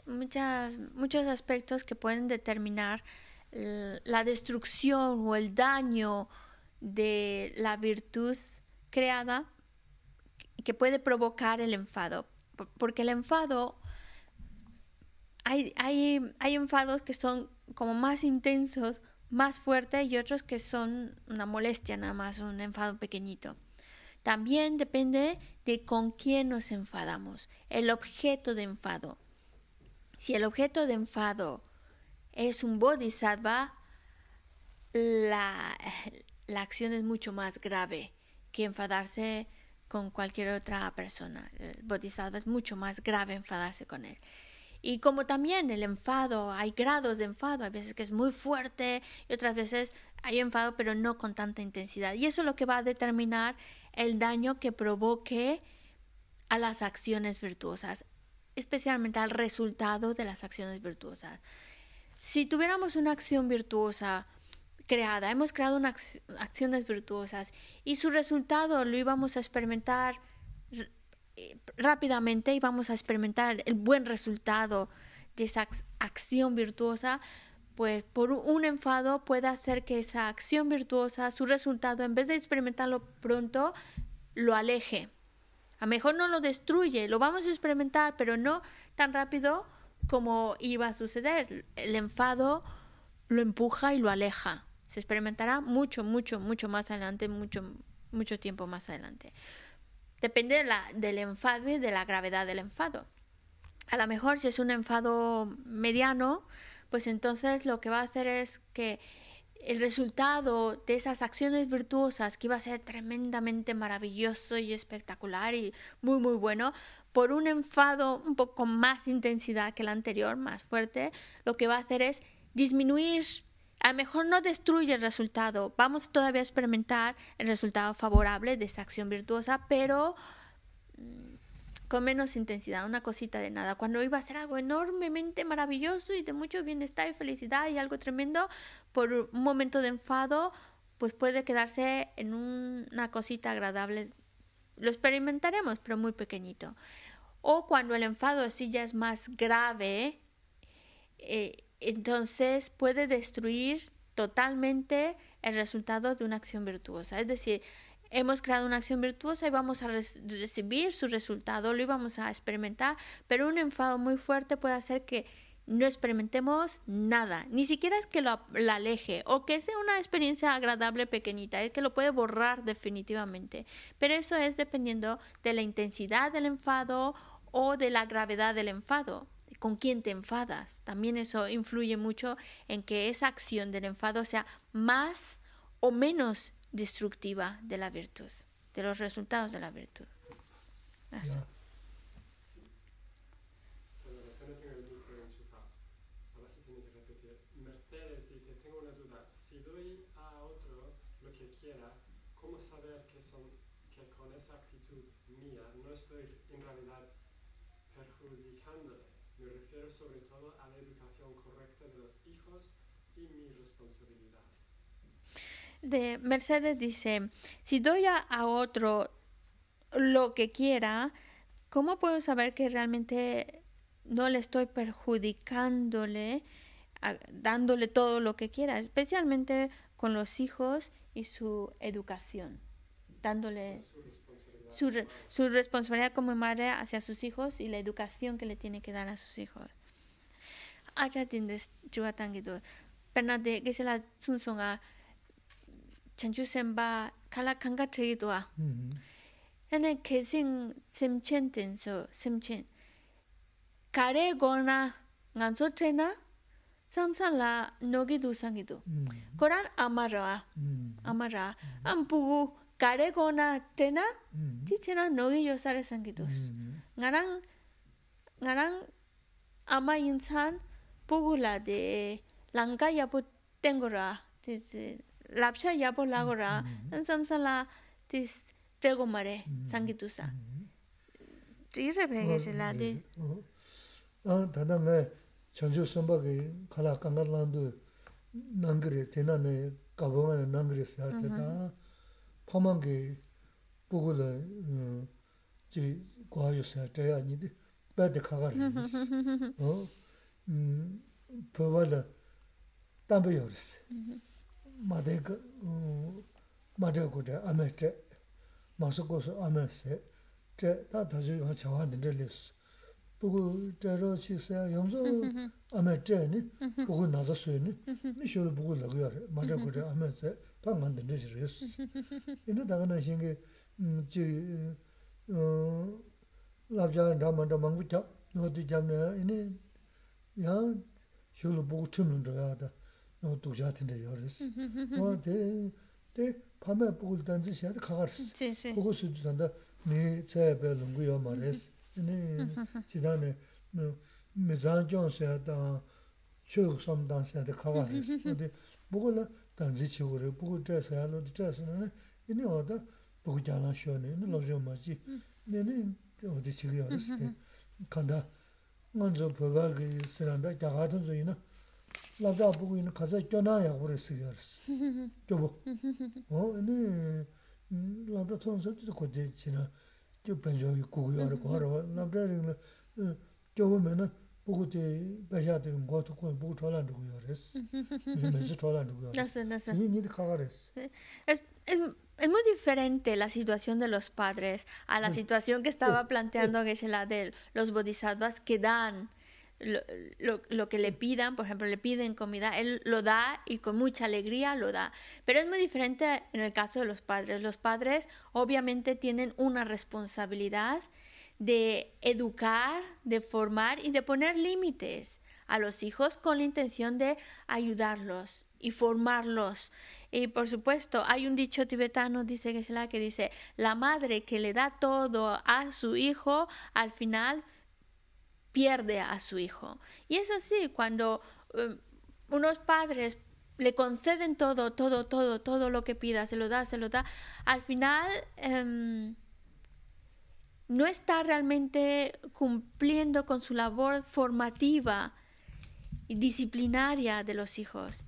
muchas, muchos aspectos que pueden determinar la destrucción o el daño de la virtud creada que puede provocar el enfado. Por- Porque el enfado hay, hay, hay enfados que son como más intensos, más fuertes y otros que son una molestia nada más, un enfado pequeñito. También depende de con quién nos enfadamos, el objeto de enfado. Si el objeto de enfado es un bodhisattva, la, la acción es mucho más grave que enfadarse con cualquier otra persona. El bodhisattva es mucho más grave enfadarse con él. Y como también el enfado, hay grados de enfado, hay veces que es muy fuerte y otras veces hay enfado pero no con tanta intensidad. Y eso es lo que va a determinar el daño que provoque a las acciones virtuosas, especialmente al resultado de las acciones virtuosas. Si tuviéramos una acción virtuosa creada, hemos creado unas acciones virtuosas y su resultado lo íbamos a experimentar eh, rápidamente y vamos a experimentar el buen resultado de esa ac- acción virtuosa, pues por un- enfado puede hacer que esa acción virtuosa, su resultado, en vez de experimentarlo pronto, lo aleje. A lo mejor no lo destruye, lo vamos a experimentar, pero no tan rápido como iba a suceder. El enfado lo empuja y lo aleja. Se experimentará mucho, mucho, mucho más adelante, mucho, mucho tiempo más adelante. Depende de la- del enfado y de la gravedad del enfado. A lo mejor si es un enfado mediano, pues entonces lo que va a hacer es que el resultado de esas acciones virtuosas, que iba a ser tremendamente maravilloso y espectacular y muy, muy bueno, por un enfado un poco más intensidad que el anterior, más fuerte, lo que va a hacer es disminuir a lo mejor no destruye el resultado. Vamos todavía a experimentar el resultado favorable de esta acción virtuosa, pero mm, con menos intensidad, una cosita de nada. Cuando iba a ser algo enormemente maravilloso y de mucho bienestar y felicidad y algo tremendo, por un momento de enfado, pues puede quedarse en un- una cosita agradable. Lo experimentaremos, pero muy pequeñito. O cuando el enfado sí ya es más grave, eh, entonces puede destruir totalmente el resultado de una acción virtuosa. Es decir, hemos creado una acción virtuosa y vamos a recibir su resultado, lo íbamos a experimentar, pero un enfado muy fuerte puede hacer que no experimentemos nada, ni siquiera es que lo la aleje o que sea una experiencia agradable pequeñita, es que lo puede borrar definitivamente. Pero eso es dependiendo de la intensidad del enfado o de la gravedad del enfado con quién te enfadas. También eso influye mucho en que esa acción del enfado sea más o menos destructiva de la virtud, de los resultados de la virtud. Ya. Perdón, es que no tengo el micro enchufado. Ahora sí tiene que repetir. Mercedes dice, tengo una duda. Si doy a otro lo que quiera, ¿cómo saber que, son, que con esa actitud mía no estoy en realidad perjudicándole? Me refiero sobre todo a la educación correcta de los hijos y mi responsabilidad. De Mercedes dice, si doy a, otro lo que quiera, ¿cómo puedo saber que realmente no le estoy perjudicándole, dándole todo lo que quiera? Especialmente con los hijos y su educación, dándole Su su, re- su responsabilidad como madre hacia sus hijos y la educación que le tiene que dar a sus hijos. Acha tindes chua tangido. Perna de que se la chanchu semba kala kanga tiri duwa. Ane mm-hmm. kesing simchen tenso, simchen. Kare gona nganso trena, samsan la nogi dusangi du. Koran amara, amara. Ampugu kare gona trena, mm-hmm. chi chena nogi yosare sangi dus. Mm-hmm. Ngarang, ngarang ama insan pugu la de langka yapu tengora. Tizi lapsha yapo lago ra mm-hmm. an samsa la tis tego mare mm-hmm. sangi tusa mm-hmm. ti re bhege se la de oh. a ah, dada me chanju samba ge khala kangal landu nangre tena ne kaboma ne nangre sa te da phamang ge bugu la uh, ji gwa yo sa te ya ni de ba de kha ga o 음 mātē kā, mātē kō chē āmē chē, māsā kō sō āmē sē, chē tā tā sō yōngā chāwā dī chē lē sō. Pukū chē rō chī sē, yōng sō āmē chē nī, pukū nā sā sō nī, mī shō rō pukū lā kō yā rē, mātē kō chē āmē sē, tā ngā dī chē rē sō. Inā tā kā nā shīng kē, chī lāb chā rā mā rā māng kū chā, nō tī chā mē, inā yā shō rō pukū chīm rō chā yā tā. 음지 어 랍자 담만다 망부자 어디 잡네 이니 야 쇼로 보고 틈는 거야다 너 도자한테 열었어 어데데 밤에 보고 단지 시야도 가가랬어 Sí, sí. 그거 수도 단다 네 제배 농구요 말했어 네 지단에 뭐 미잔jon세다 추억 섬단세다 가가랬어 근데 보고라 단지 치고래 보고 제사야로 제사는 이니 어다 보고 자나 쇼네 너 로저 마지 네네 어디 치기 어렸을 때 간다 먼저 버바기 쓰란다 자가든 저이나 라다 보고 있는 labda bugu ina kaza Es, es muy diferente la situación de los padres a la situación que estaba planteando Geshe-la de los bodhisattvas que dan lo, que le pidan, por ejemplo, le piden comida, él lo da y con mucha alegría lo da. Pero es muy diferente en el caso de los padres. Los padres obviamente tienen una responsabilidad de educar, de formar y de poner límites a los hijos con la intención de ayudarlos y formarlos. Y por supuesto, hay un dicho tibetano, dice que dice, la madre que le da todo a su hijo, al final pierde a su hijo. Y es así, cuando eh, unos padres le conceden todo, todo, todo, todo lo que pida, se lo da, se lo da, al final em, no está realmente cumpliendo con su labor formativa y disciplinaria de los hijos.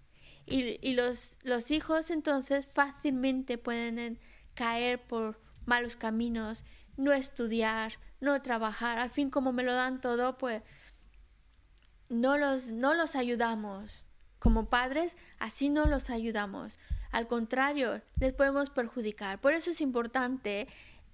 Y, y los, los hijos entonces fácilmente pueden caer por malos caminos, no estudiar, no trabajar. Al fin, como me lo dan todo, pues no los, no los ayudamos. Como padres, así no los ayudamos. Al contrario, les podemos perjudicar. Por eso es importante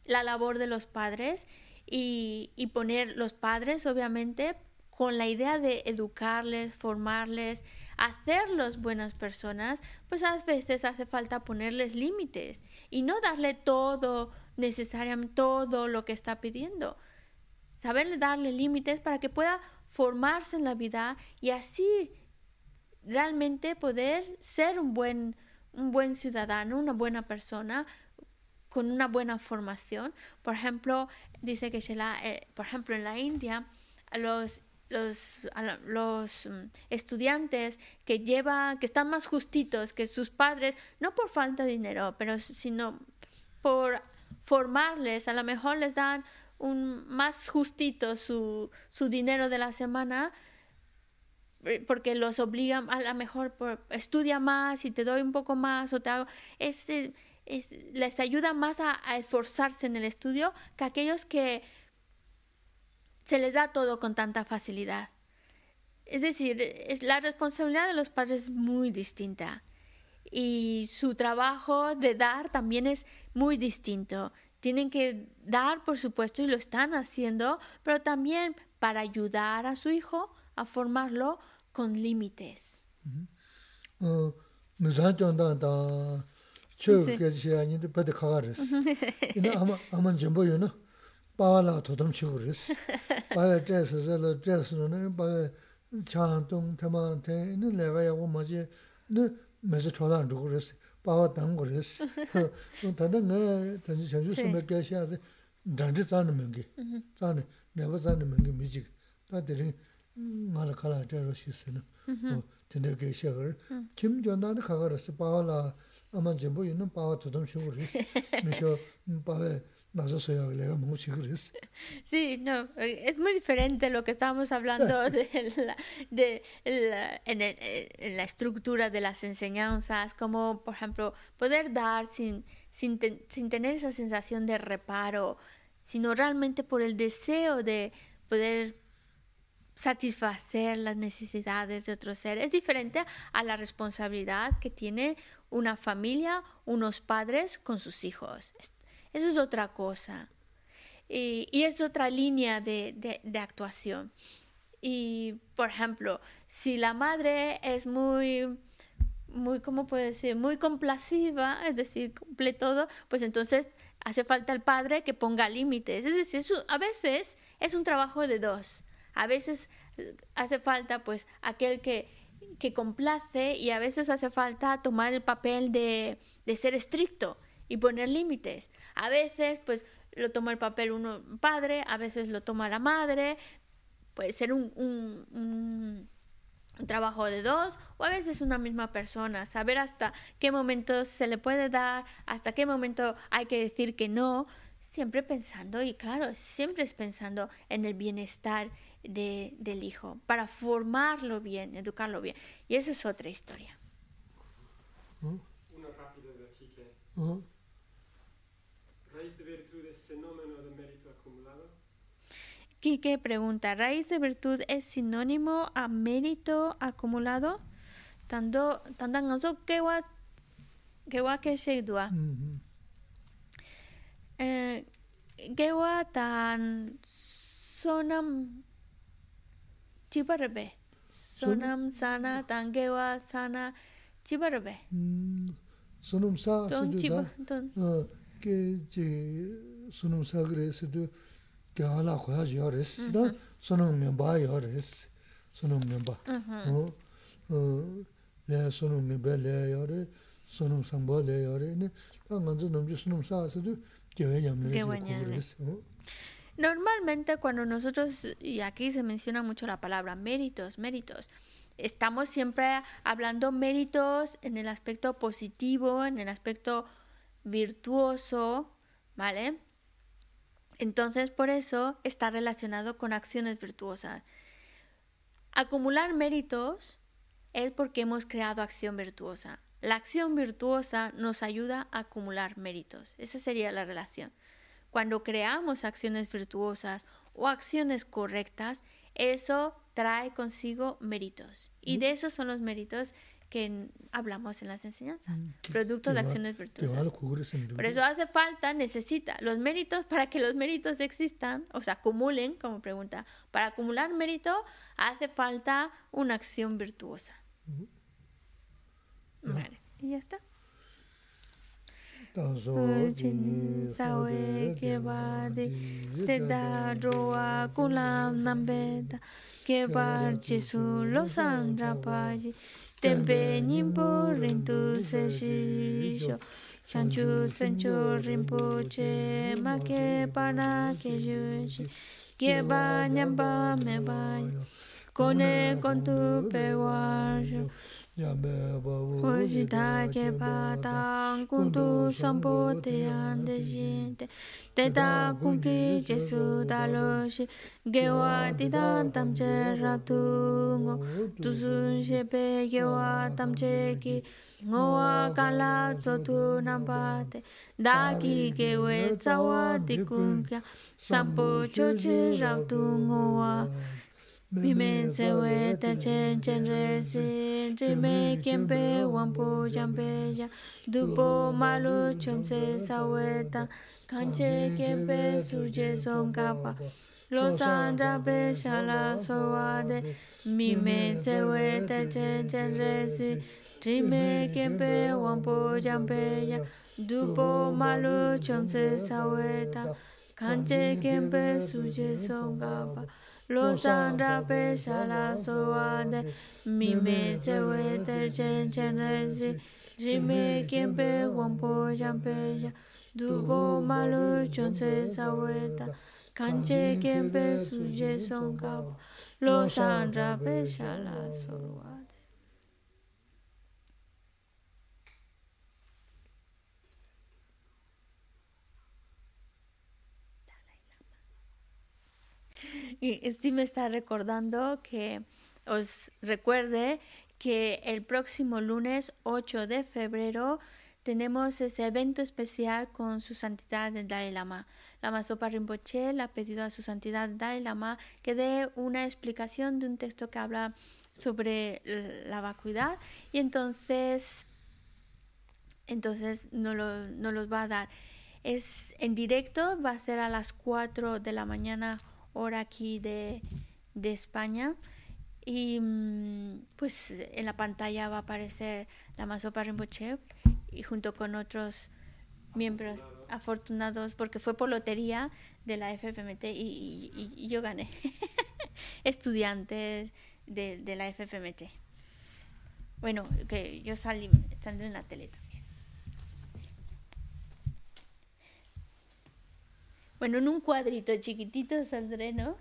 la labor de los padres y, y poner los padres, obviamente, con la idea de educarles, formarles, hacerlos buenas personas, pues a veces hace falta ponerles límites y no darle todo, necesariamente todo lo que está pidiendo. Saberle darle límites para que pueda formarse en la vida y así realmente poder ser un buen, un buen ciudadano, una buena persona con una buena formación. Por ejemplo, dice que eh, por ejemplo, en la India, los los, los mm, estudiantes que llevan, que están más justitos que sus padres, no por falta de dinero, pero sino por formarles, a lo mejor les dan un más justito su, su dinero de la semana eh, porque los obligan a lo mejor por estudia más y te doy un poco más o te hago es, les ayuda más a, a esforzarse en el estudio que aquellos que se les da todo con tanta facilidad. Es decir, es, la responsabilidad de los padres es muy distinta y su trabajo de dar también es muy distinto. Tienen que dar, por supuesto, y lo están haciendo, pero también para ayudar a su hijo a formarlo con límites. lā tōtam mēsī chōdāng rūgu rēs, bāwā dāngu rēs. Tānda ngā tāñchī chāñchū sūmē kia shiā rē, dāngchī tsāni mēngi, tsāni, nēba tsāni mēngi mīchik. Tā tērī ngā rā kārā chā rō shī sī nā, tēndā kia shiā gā rē. Kim jōndā nā khā gā rēs, bāwā lā, āmā jīmbō yinā bāwā tūtam shī gu rēs. Mē shō, bāwā Sí, no, es muy diferente lo que estábamos hablando de, la, de la, en, en, la estructura de las enseñanzas, como por ejemplo poder dar sin, sin, sin tener esa sensación de reparo, sino realmente por el deseo de poder satisfacer las necesidades de otro ser. Es diferente a la responsabilidad que tiene una familia, unos padres con sus hijos. Eso es otra cosa. Y, es otra línea de, actuación. Y, por ejemplo, si la madre es muy, muy, ¿cómo puedo decir? Muy complaciva, es decir, cumple todo, pues entonces hace falta el padre que ponga límites. Es decir, a veces es un trabajo de dos. A veces eh, hace falta, pues, aquel que, que complace y a veces hace falta tomar el papel de ser estricto y poner límites. A veces, pues, lo toma el papel uno padre, a veces lo toma la madre, puede ser un, un, un, trabajo de dos o a veces una misma persona, saber hasta qué momento se le puede dar, hasta qué momento hay que decir que no, siempre pensando, y claro, siempre es pensando en el bienestar de, del hijo, para formarlo bien, educarlo bien. Y esa es otra historia. ¿Mm? Uno rápido de aquí que... ¿Mm? raíz de virtud es sinónimo de mérito acumulado? Quique pregunta, ¿raíz de virtud es sinónimo a mérito acumulado? Kewa kewa ke sheidua. Eh, kewa tan sonam chibarbe. Sonam sana tan sana chibarbe. Sonam sa don se de ke ala khoya ji ores da sunum me ba ya ores sunum me ba o le sunum me be le ya re sunum sang ba le ya re ne ta man zu num ju sunum sa se de ke ve yam le Normalmente cuando nosotros, y aquí se menciona mucho la palabra méritos, méritos, estamos siempre hablando méritos en el aspecto positivo, en el aspecto virtuoso, ¿vale? Entonces, por eso está relacionado con acciones virtuosas. Acumular méritos es porque hemos creado acción virtuosa. La acción virtuosa nos ayuda a acumular méritos. Esa sería la relación. Cuando creamos acciones virtuosas o acciones correctas, eso trae consigo méritos. Y de esos son los méritos que hablamos en las enseñanzas, producto de acciones virtuosas. Por eso hace falta, necesita los méritos para que los méritos existan, o sea, acumulen, como pregunta. Para acumular mérito hace falta una acción virtuosa. Vale, y ya está. sawe keba de te da roa kulam lo paji Tempe Nimpo Rintu Seshisho Shanchu Sencho Rinpoche Make Pana Kyuchi Geba Nyamba Mebai Kone Kontu Pewajo Hojita kepa tang kundu sampo te ande jinte Teta kunki jesu daloshi Gewa titan tamche rabdungo Tuzun shepe gewa tamche ki. Ngowa kala tsotu nambate Daki gewe tsawa dikunkya Sampo choche rabdungo wa. Mimense weta chen chen resin, rime kiempe wampu jambeya, dupo malu chumse saweta, kanche kiempe suje son kapa. Losandra pe shala sorwade, mimense weta chen chen resin, rime kiempe wampu jambeya, dupo malu chumse saweta, kanche kiempe suje son kapa. 罗山那边小拉苏瓦的米麦植物真真得是，是没几片黄波江边的，独有马路全是沙沃的，看见几片树叶松开。罗山那边小拉苏瓦。Y sí me está recordando que os recuerde que el próximo lunes 8 de febrero tenemos ese evento especial con su santidad el Dalai Lama. Lama Sopa Rinpoche le ha pedido a su santidad Dalai Lama que dé una explicación de un texto que habla sobre la vacuidad y entonces entonces no, lo, no los va a dar. Es en directo, va a ser a las 4 de la mañana hora aquí de, de España. Y pues en la pantalla va a aparecer la Masopa Rinpoche y junto con otros miembros afortunados porque fue por lotería de la FFMT y, y, y yo gané estudiantes de, de, la FFMT. Bueno, que yo salí, saldré en la tele Bueno, en un cuadrito chiquitito saldré, ¿no?